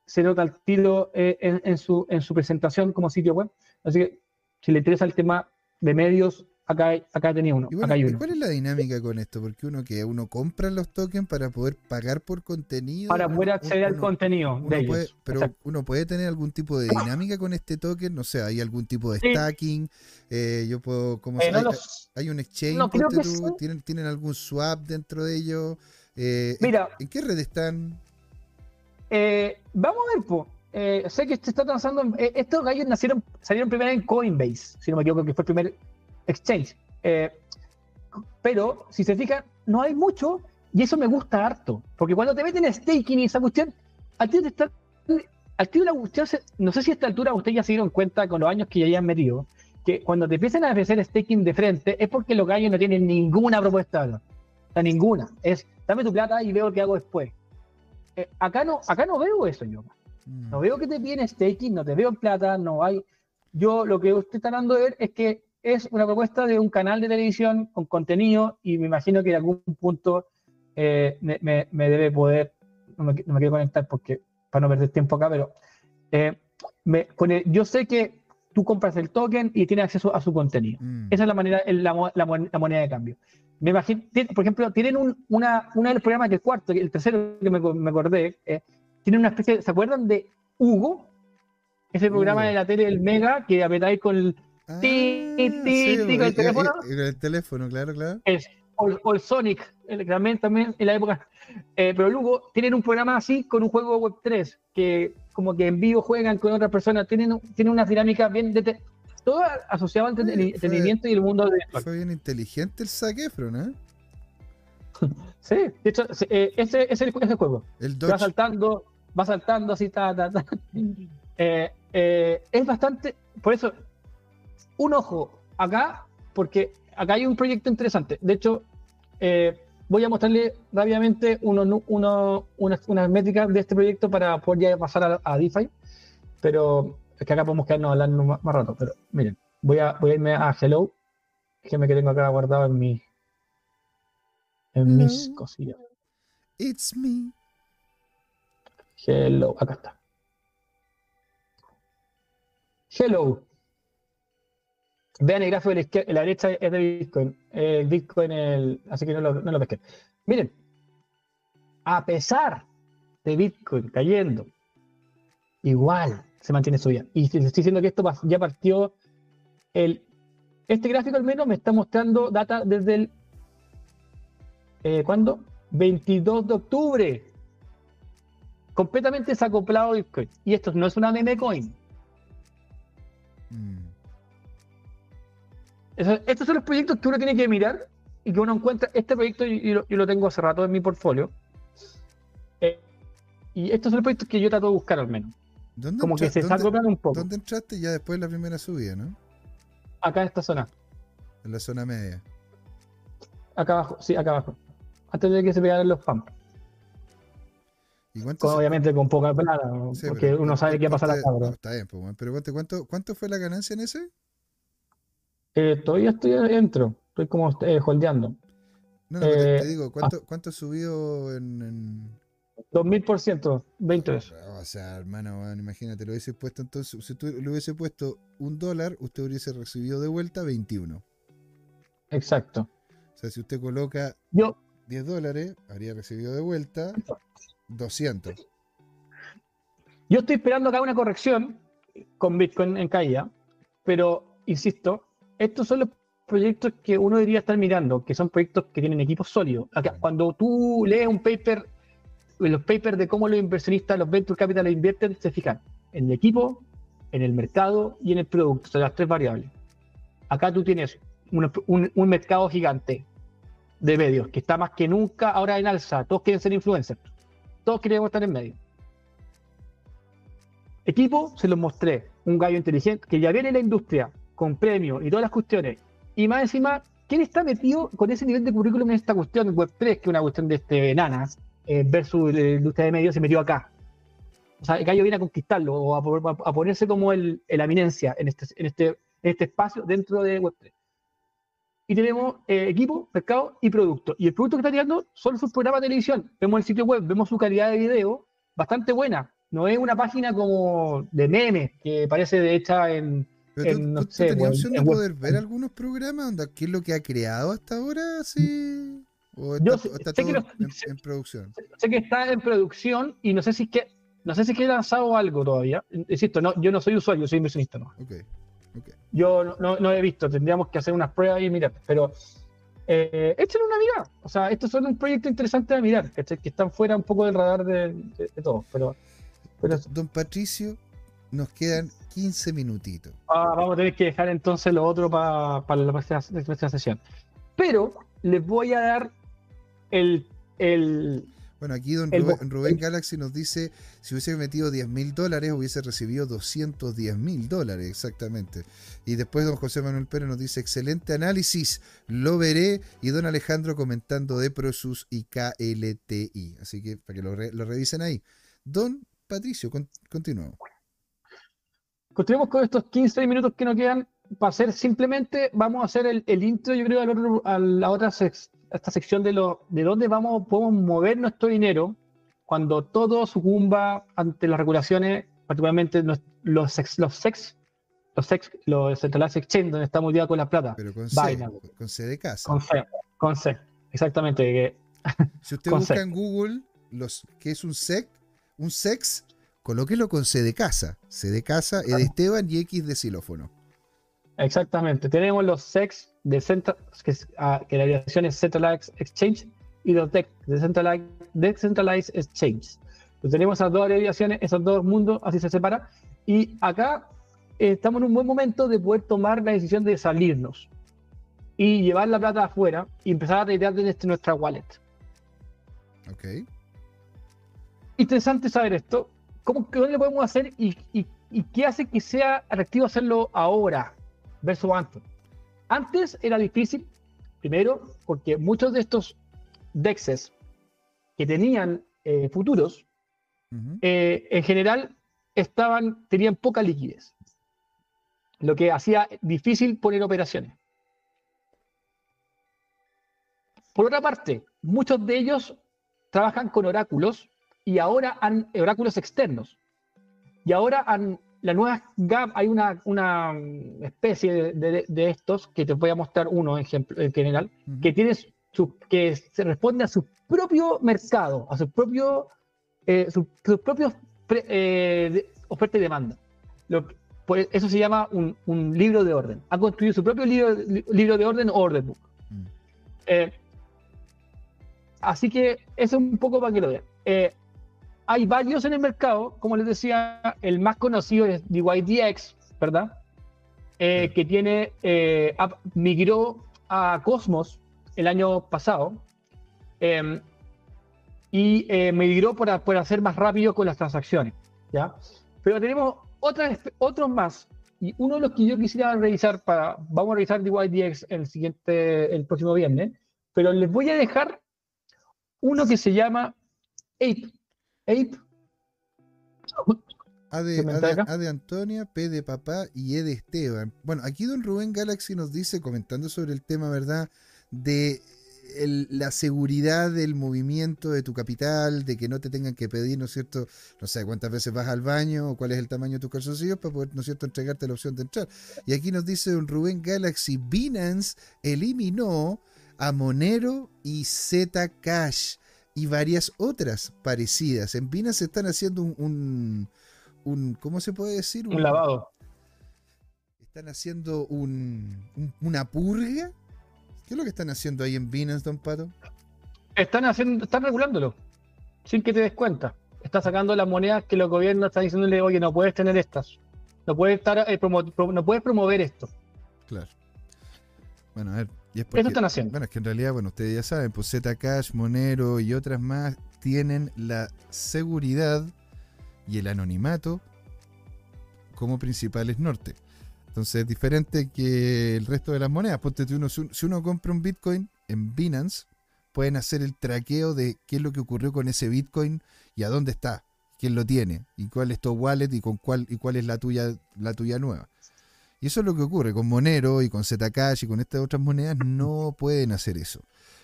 se nota el tiro eh, en, en, su, en su presentación como sitio web. Así que si le interesa el tema de medios, acá, acá tenía uno. acá hay uno. ¿Cuál es la dinámica con esto? Porque uno que uno compra los tokens para poder pagar por contenido. Para poder acceder al contenido de ellos. Puede, pero uno puede tener algún tipo de dinámica con este token, no sé, hay algún tipo de stacking, eh, yo puedo, ¿cómo eh, hay, hay, un exchange, no, ¿tienen, ¿tienen algún swap dentro de ellos? Eh, Mira, ¿en, qué red están? Eh, vamos a ver, po. Eh, sé que se está transando. Eh, estos gallos nacieron, salieron primero en Coinbase, si no me equivoco, que fue el primer exchange. Eh, pero, si se fijan, no hay mucho y eso me gusta harto. Porque cuando te meten staking y esa cuestión, al tío te está. Al tío la cuestión, no sé si a esta altura ustedes ya se dieron cuenta con los años que ya hayan metido, que cuando te empiezan a ofrecer staking de frente es porque los gallos no tienen ninguna propuesta. ¿no? O sea, ninguna. Es, dame tu plata y veo qué hago después. Eh, acá, no, acá no veo eso yo. No mm. veo que te piden staking, no te veo en plata, no hay. Yo lo que usted está dando de ver es que es una propuesta de un canal de televisión con contenido y me imagino que en algún punto eh, me, me, debe poder, no me, no me, quiero conectar porque para no perder tiempo acá, pero eh, me, yo sé que tú compras el token y tienes acceso a su contenido. Mm. Esa es la manera, la, la, moneda de cambio. Me imagino, por ejemplo, tienen un, una, una de los programas que el cuarto, el tercero que me, me acordé, eh, tienen una especie, ¿se acuerdan de Hugo? Ese programa de la tele del Mega que apretáis con el ah, ti, ti, ti, con el teléfono. el teléfono, claro, claro. Es, o, el Sonic, el, también, también en la época. Eh, pero luego tienen un programa así con un juego Web 3 que como que en vivo juegan con otras personas, tienen, tienen una dinámica bien de, todo asociado al entretenimiento y el mundo de Fue bien inteligente el Saquefro, ¿no? [LAUGHS] sí, de hecho, eh, ese, ese, es el juego. El va saltando, va saltando así, ta, ta, ta. [LAUGHS] Eh, eh, es bastante, por eso, un ojo acá, porque acá hay un proyecto interesante. De hecho, voy a mostrarle rápidamente uno, uno, unas, unas, métricas de este proyecto para poder ya pasar a, a DeFi. Pero es que acá podemos quedarnos hablando más, más, rato, pero miren, voy a, voy a irme a Hello, que me que tengo acá guardado en mi en mis cosillas. It's me. Hello, acá está. Hello. Vean el gráfico de la, la derecha es de Bitcoin. El Bitcoin, así que no lo, no lo pesqué. Miren, a pesar de Bitcoin cayendo, igual se mantiene subida. Y estoy diciendo que esto ya partió el... Este gráfico al menos me está mostrando data desde el... Eh, ¿Cuándo? 22 de octubre. Completamente desacoplado Bitcoin. Y esto no es una meme coin. Mm. Estos son los proyectos que uno tiene que mirar y que uno encuentra. Este proyecto yo, lo, tengo hace rato en mi portfolio. Eh, y estos son los proyectos que yo trato de buscar al menos como que se está copiando un poco. ¿Dónde entraste ya después de la primera subida, no? Acá en esta zona. En la zona media. Acá abajo, sí, acá abajo. Antes de que se pegaran los pumps. ¿Y cuánto con- se- obviamente con poca plata, porque pero uno sabe qué pasa a cuánto- cabra. no, está bien, pues, pero cuánto, ¿cuánto fue la ganancia en ese? Eh, todavía estoy adentro, estoy como eh, holdeando. No, no, te, Eh, te digo, ¿cuánto, cuánto ha subido en, en- 2000%, 20 veces. O sea, hermano, weón, imagínate, lo hubiese puesto entonces, si tú le hubiese puesto un dólar, usted hubiese recibido de vuelta 21. Exacto. O sea, si usted coloca Yo, 10 dólares, habría recibido de vuelta 200. yo estoy esperando acá una corrección con Bitcoin en caída, pero insisto, estos son los proyectos que uno debería estar mirando, que son proyectos que tienen equipos sólidos. Acá, cuando tú lees un paper, los papers de cómo los inversionistas, los venture capital invierten, se fijan en el equipo, en el mercado y en el producto, son las tres variables. Acá tú tienes un, un- un mercado gigante de medios que está más que nunca ahora en alza. Todos quieren ser influencers. Todos queremos estar en medio. Equipo, se los mostré. Un gallo inteligente que ya viene en la industria con premios y todas las cuestiones. Y más encima, ¿quién está metido con ese nivel de currículum en esta cuestión Web3, que es una cuestión de este enanas, eh, versus la industria de medios, se metió acá? O sea, el gallo viene a conquistarlo o a, po- a ponerse como el, el eminencia en este, en, este, este espacio dentro de Web3. Y tenemos eh, equipo, mercado y producto. Y el producto que está tirando son sus programas de televisión. Vemos el sitio web, vemos su calidad de video bastante buena. No es una página como de memes que parece de hecha en. Pero tú, En, no tú- sé, tenías opción de en poder ver algunos programas, onda, ¿qué es lo que ha creado hasta ahora? Sí. ¿O está, Yo o sé- está sé que todo en, en producción? Sé que está en producción y no sé si es que. No sé si es que he lanzado algo todavía. Insisto, no, yo no soy usuario, soy inversionista. No. Ok. ok. Yo no, no- no he visto, tendríamos que hacer unas pruebas y mirar. Pero eh, échenle una mirada. O sea, estos son un proyecto interesante de mirar, que están fuera un poco del radar de, de, de todos. Pero, pero Don Patricio, nos quedan 15 minutitos. Ah, vamos a tener que dejar entonces lo otro pa- para la próxima, la próxima sesión. Pero les voy a dar el, el Bueno, aquí don El Rubén, bo- Rubén el- Galaxy nos dice, si hubiese metido 10 mil dólares, hubiese recibido 210 mil dólares, exactamente. Y después don José Manuel Pérez nos dice, excelente análisis, lo veré. Y don Alejandro comentando de Prosus y KLTI. Así que para que lo, re- lo revisen ahí. Don Patricio, con- continuamos. Continuemos con estos 15 minutos que nos quedan para hacer simplemente, vamos a hacer el, el intro, yo creo, otro- a la otra sec- a esta sección de, lo, de dónde vamos, podemos mover nuestro dinero cuando todo sucumba ante las regulaciones, particularmente los, los sex, los sex, los sex, los centralized exchange, donde estamos ya con la plata, Pero con C, con C de casa. con C, con C, exactamente, que Si usted [LAUGHS] busca en Google los, qué es un SEC, un SEX, colóquelo con C de casa. C de casa, E de Esteban y X de xilófono. Exactamente. Tenemos los SEX de Central, que, es, ah, que la abreviación es Centralized Exchange y los DEC, Decentralized, Decentralized Exchange. Entonces tenemos esas dos abreviaciones, esos dos mundos, así se separa. Y acá eh, estamos en un buen momento de poder tomar la decisión de salirnos y llevar la plata afuera y empezar a retirar desde nuestra wallet. ¿Ok? Interesante saber esto. ¿Cómo qué lo podemos hacer y, y- y qué hace que sea atractivo hacerlo ahora versus antes? Antes era difícil, primero, porque muchos de estos DEXs que tenían eh, futuros, eh, en general estaban, tenían poca liquidez, lo que hacía difícil poner operaciones. Por otra parte, muchos de ellos trabajan con oráculos y ahora han oráculos externos. Y ahora han, la nueva GAP, hay una, una especie de, de- de estos, que te voy a mostrar uno ejemplo, en general, Ujú. que tiene su, que se responde a su propio mercado, a su propio, eh, su- sus propios pre- eh, oferta y demanda. Lo por eso se llama un, un libro de orden. Ha construido su propio libro, li- libro de orden o order book. Mm. Eh, así que eso es un poco para que lo vean. Eh, hay varios en el mercado, como les decía, el más conocido es DYDX, ¿verdad? Eh, que tiene, eh, migró a Cosmos el año pasado eh, y migró para, para hacer más rápido con las transacciones, ¿ya? Pero tenemos otras, otros más y uno de los que yo quisiera revisar para, vamos a revisar DYDX el siguiente, el próximo viernes, pero les voy a dejar uno que se llama Ape, Ape. A de, Antonia, P de papá y E de Esteban. Bueno, aquí don Rubén Galaxy nos dice, comentando sobre el tema, ¿verdad? De el- la seguridad del movimiento de tu capital, de que no te tengan que pedir, ¿no es cierto? No sé cuántas veces vas al baño o cuál es el tamaño de tus calzoncillos para poder, ¿no es cierto?, entregarte la opción de entrar. Y aquí nos dice don Rubén Galaxy, Binance eliminó a Monero y Zcash y varias otras parecidas. En Binance están haciendo un, un, un- ¿cómo se puede decir? Un lavado. Están haciendo un, un- una purga. ¿Qué es lo que están haciendo ahí en Binance, Don Pato? Están haciendo, están regulándolo. Sin que te des cuenta. Está sacando las monedas que los gobiernos están diciéndole, oye, no puedes tener estas. No puedes estar eh, promo- pro- no puedes promover esto. Claro. Bueno, a ver. Y es porque, están haciendo. bueno, es que en realidad, bueno, ustedes ya saben, pues Zcash, Monero y otras más tienen la seguridad y el anonimato como principales norte. Entonces es diferente que el resto de las monedas. Ponte uno- si uno compra un Bitcoin en Binance, pueden hacer el traqueo de qué es lo que ocurrió con ese Bitcoin y a dónde está, quién lo tiene, y cuál es tu wallet y con cuál y cuál es la tuya, la tuya nueva. Y eso es lo que ocurre con Monero y con Zcash y con estas otras monedas, no [LAUGHS] pueden hacer eso.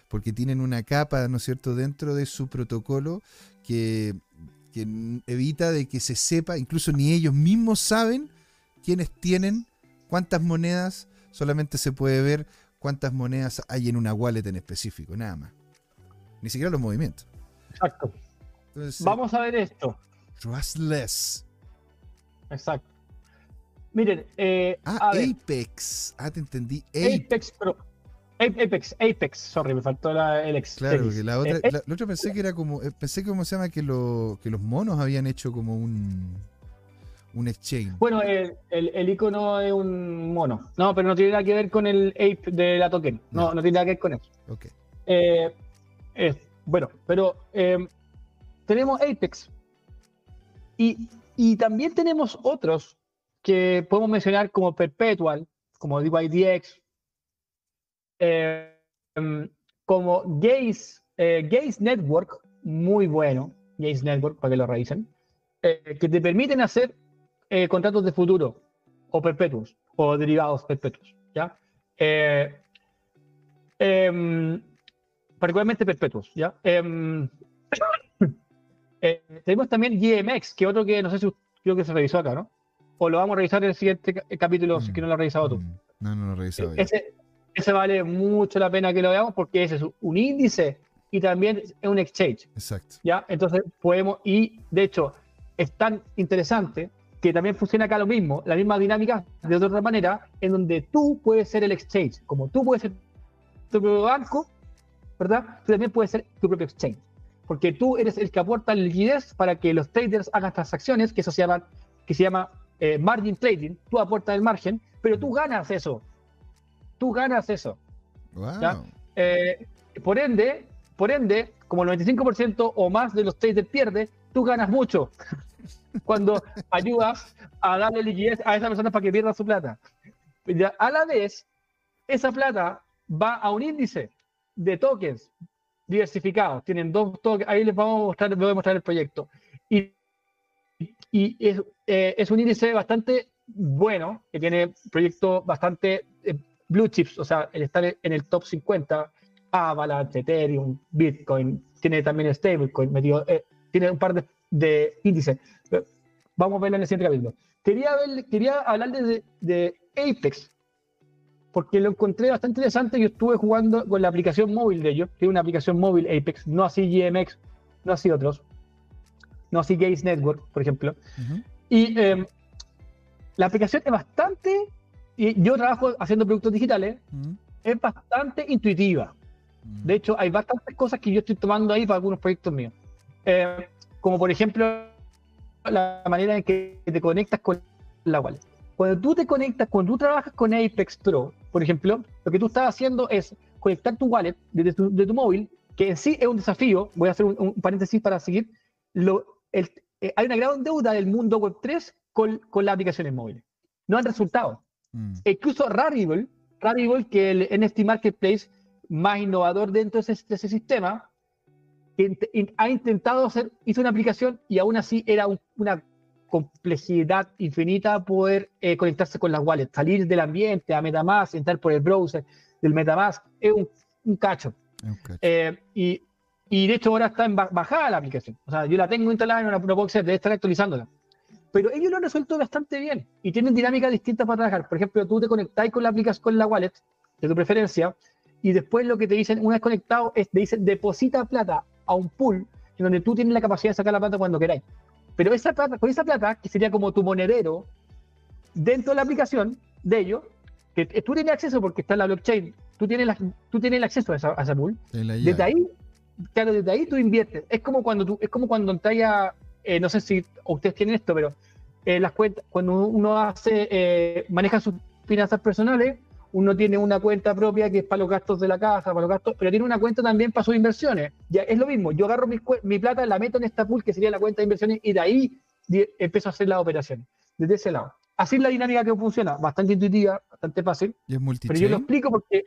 Porque tienen una capa, ¿no es cierto?, dentro de su protocolo que, evita de que se sepa, incluso ni ellos mismos saben quiénes tienen cuántas monedas, solamente se puede ver cuántas monedas hay en una wallet en específico, nada más. Ni siquiera los movimientos. Exacto. Entonces, Vamos a ver esto. Trustless. Exacto. Miren, eh, Ah, a ver, Apex. Ah, te entendí. Apex. Apex. Ape- Apex, Apex, sorry, me faltó la, el ex. Claro, porque la otra, Eh, la, la otra pensé que era como, eh, pensé que como se llama que, lo, que los monos habían hecho como un un exchange. Bueno, el, el, el icono es un mono. No, pero no tiene nada que ver con el ape de la token. No, no tiene nada que ver con eso. Ok. Eh, eh, bueno, pero eh, tenemos Apex. Y, y también tenemos otros que podemos mencionar como Perpetual, como DYDX, eh, em, como Gaze, eh, Gaze Network, muy bueno, Gaze Network, para que lo revisen, eh, que te permiten hacer eh, contratos de futuro o perpetuos o derivados perpetuos, ¿ya? Em, particularmente perpetuos, ¿ya? Em, [COUGHS] tenemos también GMX, que otro que no sé si creo que se revisó acá, ¿no? O lo vamos a revisar en el siguiente ca- capítulo, si Mm, que no lo has revisado tú. Mm, No, no lo he revisado. Ese, ese vale mucho la pena que lo veamos porque ese es un índice y también es un exchange. Exacto. ¿ya? Entonces podemos, y de hecho es tan interesante que también funciona acá lo mismo, la misma dinámica de otra manera, en donde tú puedes ser el exchange, como tú puedes ser tu propio banco, ¿verdad? Tú también puedes ser tu propio exchange, porque tú eres el que aporta liquidez para que los traders hagan transacciones, que eso se llama, que se llama eh, margin trading, tú aportas el margen, pero tú ganas eso, tú ganas eso. Wow. Eh, por ende, por ende, como el 95% o más de los traders pierde, tú ganas mucho [LAUGHS] cuando ayudas a darle liquidez a esa persona para que pierda su plata. A la vez, esa plata va a un índice de tokens diversificados. Tienen dos tokens, ahí les vamos a mostrar, les voy a mostrar el proyecto. Y, y es, eh, es un índice bastante bueno, que tiene proyectos bastante eh, blue chips, o sea, el estar en el top 50, Avalanche, Ethereum, Bitcoin, tiene también stablecoin eh, tiene un par de, índices. Vamos a verlo en el siguiente capítulo. Quería, ver, quería hablarles de, de Apex, porque lo encontré bastante interesante. Yo estuve jugando con la aplicación móvil de ellos, es una aplicación móvil Apex, no así GMX, no así otros, no así Gaze Network, por ejemplo. Ujú. Y eh, la aplicación es bastante, y yo trabajo haciendo productos digitales, es bastante intuitiva. De hecho, hay bastantes cosas que yo estoy tomando ahí para algunos proyectos míos. Eh, como por ejemplo, la manera en que te conectas con la wallet. Cuando tú te conectas, cuando tú trabajas con Apex Pro, por ejemplo, lo que tú estás haciendo es conectar tu wallet desde tu, de tu móvil, que en sí es un desafío. Voy a hacer un, un paréntesis para seguir. Lo, el- eh, hay una gran deuda del mundo web 3 con, con las aplicaciones móviles. No han resultado. Mm. Incluso Rarible, Rarible, que el NFT Marketplace más innovador dentro de ese, de ese sistema, que ha intentado hacer, hizo una aplicación y aún así era una complejidad infinita poder eh, conectarse con las wallets, salir del ambiente a MetaMask, entrar por el browser del MetaMask, es un, cacho. Eh, y, y, de hecho ahora está en bajada la aplicación. O sea, yo la tengo instalada en una, una box de estar actualizándola. Pero ellos lo han resuelto bastante bien y tienen dinámicas distintas para trabajar. Por ejemplo, tú te conectáis con la aplicación, con la wallet de tu preferencia, y después lo que te dicen, una vez conectado, es te dicen deposita plata a un pool en donde tú tienes la capacidad de sacar la plata cuando queráis. Pero esa plata, con esa plata, que sería como tu monedero, dentro de la aplicación de ellos, que tú tienes acceso porque está en la blockchain, tú tienes, tú tienes el acceso a esa, pool. Desde ahí, claro, desde ahí tú inviertes. Es como cuando tú, es como cuando entras a, eh, no sé si ustedes tienen esto, pero eh, las cuentas, cuando uno hace, eh, maneja sus finanzas personales, uno tiene una cuenta propia que es para los gastos de la casa, para los gastos, pero tiene una cuenta también para sus inversiones. Ya es lo mismo, yo agarro mi, plata, la meto en esta pool que sería la cuenta de inversiones y de ahí empiezo a hacer las operaciones, desde ese lado. Así es la dinámica que funciona, bastante intuitiva, bastante fácil. ¿Y es pero yo lo explico porque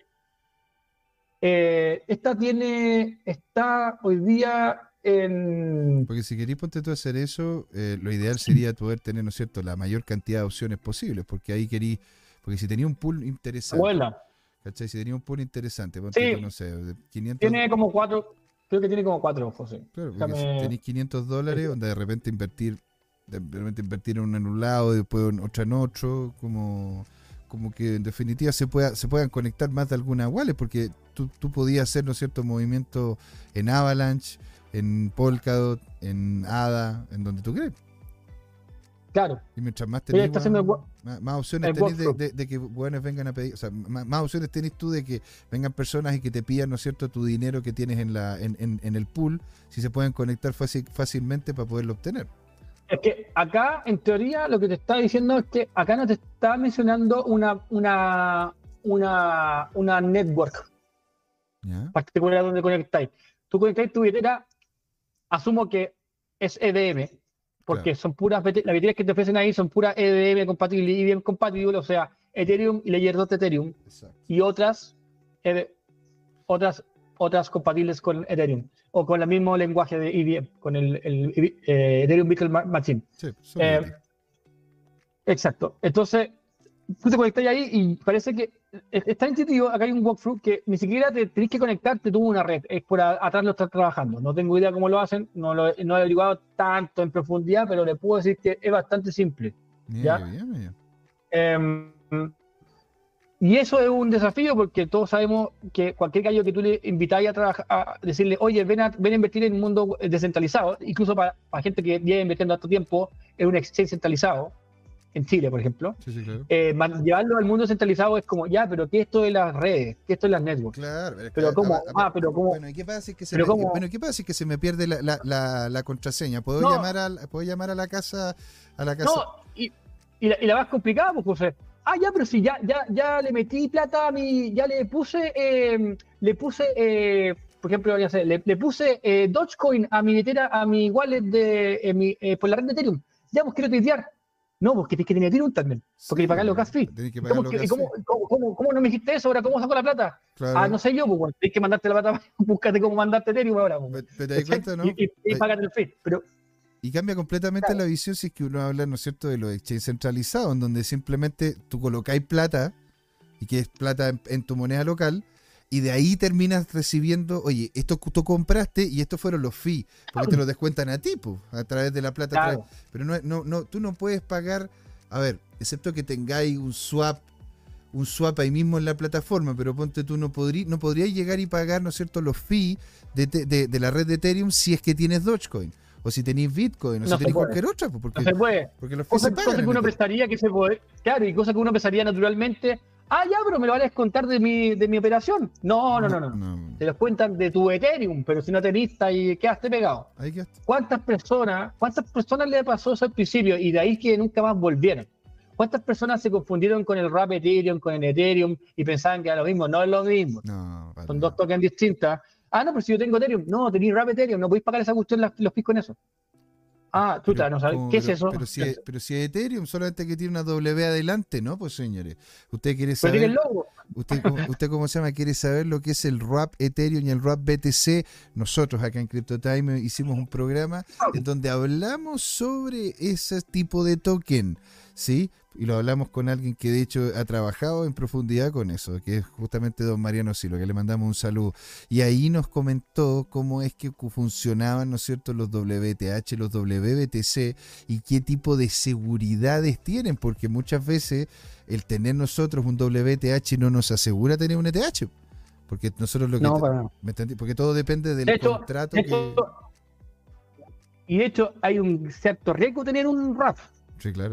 eh, esta tiene, está hoy día en... Porque si queréis ponte tú a hacer eso, eh, lo ideal sería poder tener, ¿no es cierto?, la mayor cantidad de opciones posibles, porque ahí queréis porque si tenía un pool interesante. Buena. ¿Cachai? Si tenía un pool interesante, sí. no sé, 500... Tiene como cuatro, creo que tiene como cuatro ojos, sí. Claro, porque si tenéis 500 dólares, donde de repente invertir, de repente invertir en un lado y después en otra en otro, como como que en definitiva se pueda se puedan conectar más de alguna wallet porque tú, tú podías hacer no cierto movimiento en Avalanche en Polkadot en ADA en donde tú crees Claro. Y mientras más tenés, más, opciones tenés de, que buenos vengan a pedir, o sea, más, opciones tenés tú de que vengan personas y que te pidan, ¿no es cierto?, tu dinero que tienes en, la, en, en, el pool, si se pueden conectar fácil, fácilmente para poderlo obtener. Es que acá, en teoría, lo que te está diciendo es que acá no te está mencionando una, una, una, una network particular donde conectáis. Tú conectáis tu billetera, asumo que es EDM, porque son puras, las billeteras que te ofrecen ahí son puras EVM compatibles y bien compatibles, o sea, Ethereum y Layer 2 de Ethereum, y otras, otras, otras compatibles con Ethereum, o con el mismo lenguaje de EVM, con el, eh, Ethereum Virtual Machine. Sí, eh, exacto. Entonces, tú te conectas ahí y parece que está intuitivo. Acá hay un walkthrough que ni siquiera te tenés que conectarte tú una red, es por atrás lo estás trabajando. No tengo idea cómo lo hacen, no lo, no he averiguado tanto en profundidad, pero le puedo decir que es bastante simple. ¿ya? Em, y eso es un desafío porque todos sabemos que cualquier gallo que tú le invitáis a trabajar, a decirle, oye, ven a, ven a invertir en un mundo descentralizado, incluso para, para gente que lleva invirtiendo tanto tiempo en un exchange centralizado, en Chile, por ejemplo, eh, llevarlo al mundo centralizado es como, ya, pero ¿qué esto de las redes? ¿Qué esto de las networks? Claro, pero como, ah, pero como... Bueno, ¿y qué pasa si que se, me, bueno, ¿qué pasa si que se me pierde la, la, la, contraseña? ¿Puedo, llamar a, ¿Puedo llamar a la casa? A la casa? No, y, y, la, y la más complicada, pues, José. Ah, ya, pero si ya, ya, ya le metí plata a mi, ya le puse, eh, le puse, eh, por ejemplo, ya sé, le, puse eh, Dogecoin a mi billetera, a mi wallet de, mi, por la red de Ethereum. Ya, pues quiero tuitear no, porque tienes que tener Ethereum también. Porque hay que pagar los gas fees. ¿Cómo, cómo, cómo, no me dijiste eso? Ahora, ¿cómo saco la plata? Ah, no sé yo, pues bueno, tienes que mandarte la plata, [LAUGHS] búscate cómo mandarte Ethereum ahora. Pues. Pero te das cuenta, ¿no? Y, y, el fee. Pero, y cambia completamente la visión si es que uno habla, ¿no es cierto?, de los exchanges centralizados, en donde simplemente tú colocáis plata, y que es plata en tu moneda local, y de ahí terminas recibiendo, oye, esto tú compraste y estos fueron los fees, porque te lo descuentan a ti, a través de la plata. Pero no, no, no, tú no puedes pagar, a ver, excepto que tengáis un swap, un swap ahí mismo en la plataforma, pero ponte tú no podrías no podrías llegar y pagar, ¿no es cierto?, los fees de, de, la red de Ethereum si es que tienes Dogecoin. O si tenéis Bitcoin, o si tenéis cualquier otra, pues, porque, no se puede. porque los se pagan. que uno pensaría que se puede, claro, y cosas que uno pensaría naturalmente, Ah, ya, pero me lo van a descontar de mi, de mi operación. No, no, no, no. Te los cuentan de tu Ethereum, pero si no tenés y quedaste pegado. Ahí quedaste. ¿Cuántas personas, cuántas personas le pasó eso al principio y de ahí que nunca más volvieron? ¿Cuántas personas se confundieron con el Rap Ethereum, con el Ethereum y pensaban que era lo mismo? No es lo mismo. No, Son dos tokens distintas. Ah, no, pero si yo tengo Ethereum. No, tenéis Rap Ethereum, no podéis pagar esa cuestión los pis con eso. Ah, tú no sabes. ¿Qué es eso? Pero si, pero si es Ethereum, solamente que tiene una W adelante, ¿no? Pues señores, usted quiere saber. Pero el logo. usted, usted cómo se llama, quiere saber lo que es el RAP Ethereum y el RAP BTC, nosotros acá en CryptoTime hicimos un programa en donde hablamos sobre ese tipo de token, ¿sí? Y lo hablamos con alguien que de hecho ha trabajado en profundidad con eso, que es justamente don Mariano Silo, que le mandamos un saludo. Y ahí nos comentó cómo es que funcionaban, ¿no es cierto?, los WTH, los WBTC y qué tipo de seguridades tienen, porque muchas veces el tener nosotros un WTH no nos asegura tener un ETH. Porque nosotros lo que. No, Porque todo depende del contrato que. Y de hecho, hay un cierto riesgo tener un RAF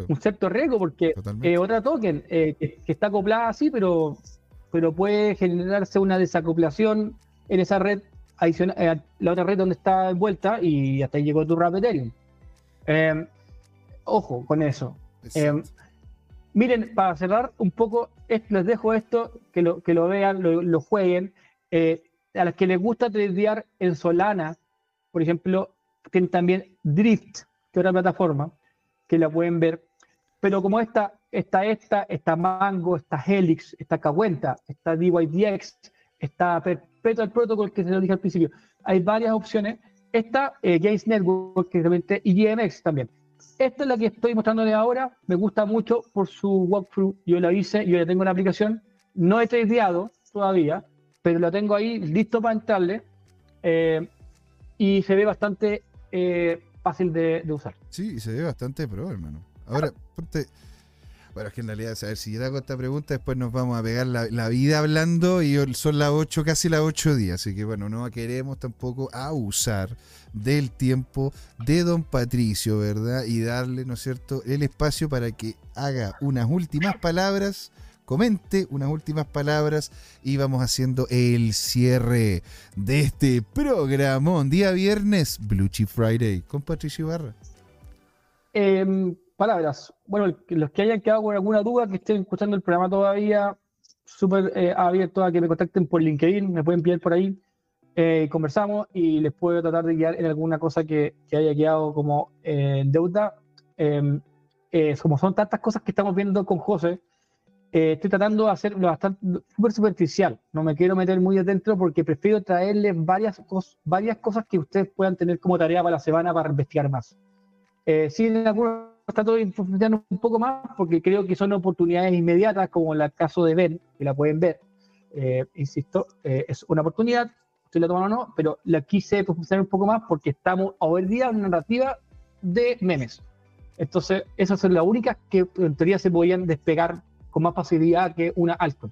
un cierto riesgo porque eh, otra token eh, que, está acoplada así, pero, pero puede generarse una desacoplación en esa red adicional, eh, la otra red donde está envuelta y hasta ahí llegó tu rap Ethereum. ojo con eso. miren, para cerrar un poco, les dejo esto, que lo, que lo vean, lo, jueguen. a las que les gusta tradear en Solana, por ejemplo, tienen también Drift, que es otra plataforma, que la pueden ver. Pero como esta, está esta, está Mango, está Helix, está Cahuenta, está DYDX, está Perpetual Protocol, que se lo dije al principio. Hay varias opciones. Esta, eh, Games Network, que realmente, y GMX también. Esta es la que estoy mostrándole ahora. Me gusta mucho por su walkthrough. Yo la hice, yo ya tengo la aplicación. No he tradeado todavía, pero la tengo ahí listo para entrarle. Eh, y se ve bastante eh, fácil de, usar. Sí, se ve bastante pro, hermano. Ahora, ponte. Bueno, es que en realidad, a ver, si yo te hago esta pregunta, después nos vamos a pegar la, vida hablando y son las 8, casi las 8 días. Así que bueno, no queremos tampoco abusar del tiempo de don Patricio, ¿verdad? Y darle, ¿no es cierto?, el espacio para que haga unas últimas palabras comente unas últimas palabras y vamos haciendo el cierre de este programón. Día viernes, Blue Chip Friday, con Patricio Barra. Em, palabras. Bueno, los que hayan quedado con alguna duda, que estén escuchando el programa todavía, súper eh, abierto a que me contacten por LinkedIn, me pueden enviar por ahí. Eh, conversamos y les puedo tratar de guiar en alguna cosa que, haya quedado como eh, deuda. Em, como son tantas cosas que estamos viendo con José, eh, estoy tratando de hacerlo bastante súper superficial. No me quiero meter muy adentro porque prefiero traerles varias, varias cosas que ustedes puedan tener como tarea para la semana para investigar más. Eh, sí, en algunos trato de profundizar un poco más porque creo que son oportunidades inmediatas, como el caso de Ben, que la pueden ver. Eh, insisto, eh, es una oportunidad, usted la toman o no, pero la quise profundizar un poco más porque estamos hoy día en una narrativa de memes. Entonces, esas son las únicas que en teoría se podían despegar con más facilidad que una altcoin.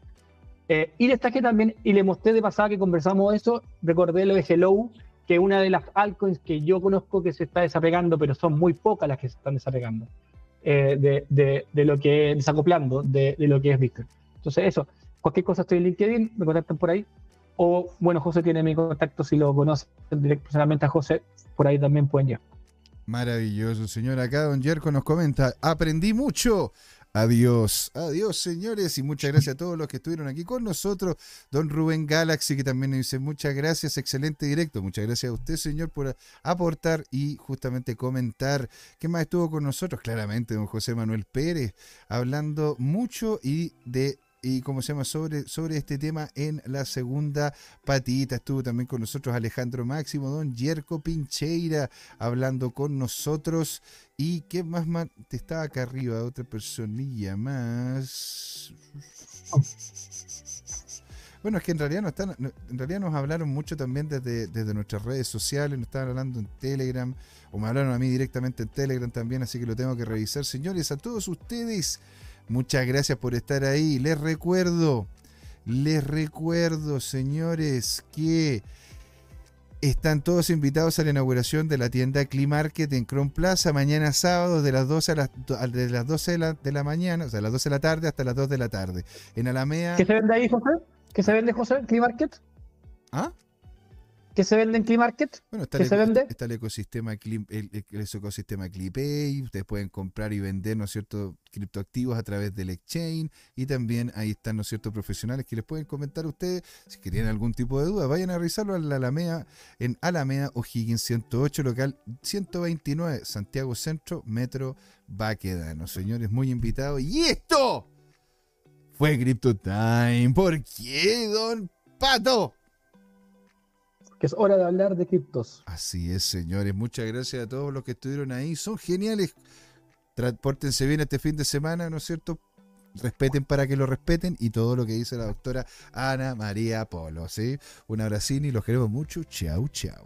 Eh, y destaqué también, y le mostré de pasada que conversamos eso, recordé lo de Hello, que una de las altcoins que yo conozco que se está desapegando, pero son muy pocas las que se están desapegando eh, de, de, de, lo que es desacoplando de, de, lo que es Bitcoin. Entonces, eso, cualquier cosa estoy en LinkedIn, me contactan por ahí. O, bueno, José tiene mi contacto, si lo conocen personalmente a José, por ahí también pueden ir. Maravilloso, señor. Acá don Jerko nos comenta, aprendí mucho Adiós, adiós señores y muchas gracias a todos los que estuvieron aquí con nosotros. Don Rubén Galaxy que también nos dice muchas gracias, excelente directo. Muchas gracias a usted señor por aportar y justamente comentar. ¿Qué más estuvo con nosotros? Claramente don José Manuel Pérez hablando mucho y de y cómo se llama sobre, sobre este tema en la segunda patita. Estuvo también con nosotros Alejandro Máximo, don Yerko Pincheira, hablando con nosotros. ¿Y qué más, más? Estaba acá arriba, otra personilla más. Bueno, es que en realidad no están, en realidad nos hablaron mucho también desde, desde nuestras redes sociales, nos estaban hablando en Telegram, o me hablaron a mí directamente en Telegram también, así que lo tengo que revisar. Señores, a todos ustedes, Muchas gracias por estar ahí. Les recuerdo, les recuerdo, señores, que están todos invitados a la inauguración de la tienda Market en Chrome Plaza mañana sábado de las 12 a las, de las 12 de la, de la, mañana, o sea, las 12 de la tarde hasta las 2 de la tarde. En Alamea. ¿Qué se vende ahí, José? ¿Qué se vende, José? Market? ¿Ah? ¿Qué se vende en CliMarket? Bueno, está, el, se vende? está el ecosistema, el, el, ecosistema CliPay, ustedes pueden comprar y vender, ¿no es cierto?, criptoactivos a través del exchange y también ahí están, ¿no es cierto?, profesionales que les pueden comentar a ustedes si tienen algún tipo de duda. Vayan a revisarlo en la Alameda, en Alameda O'Higgins 108, local 129, Santiago Centro, Metro Baquedano. Señores, muy invitados. Y esto fue Crypto Time. ¿Por qué, don Pato? Que es hora de hablar de criptos. Así es, señores. Muchas gracias a todos los que estuvieron ahí. Son geniales. Transpórtense bien este fin de semana, ¿no es cierto? Respeten para que lo respeten y todo lo que dice la doctora Ana María Polo, ¿sí? Un abracín y los queremos mucho. Chau, chau.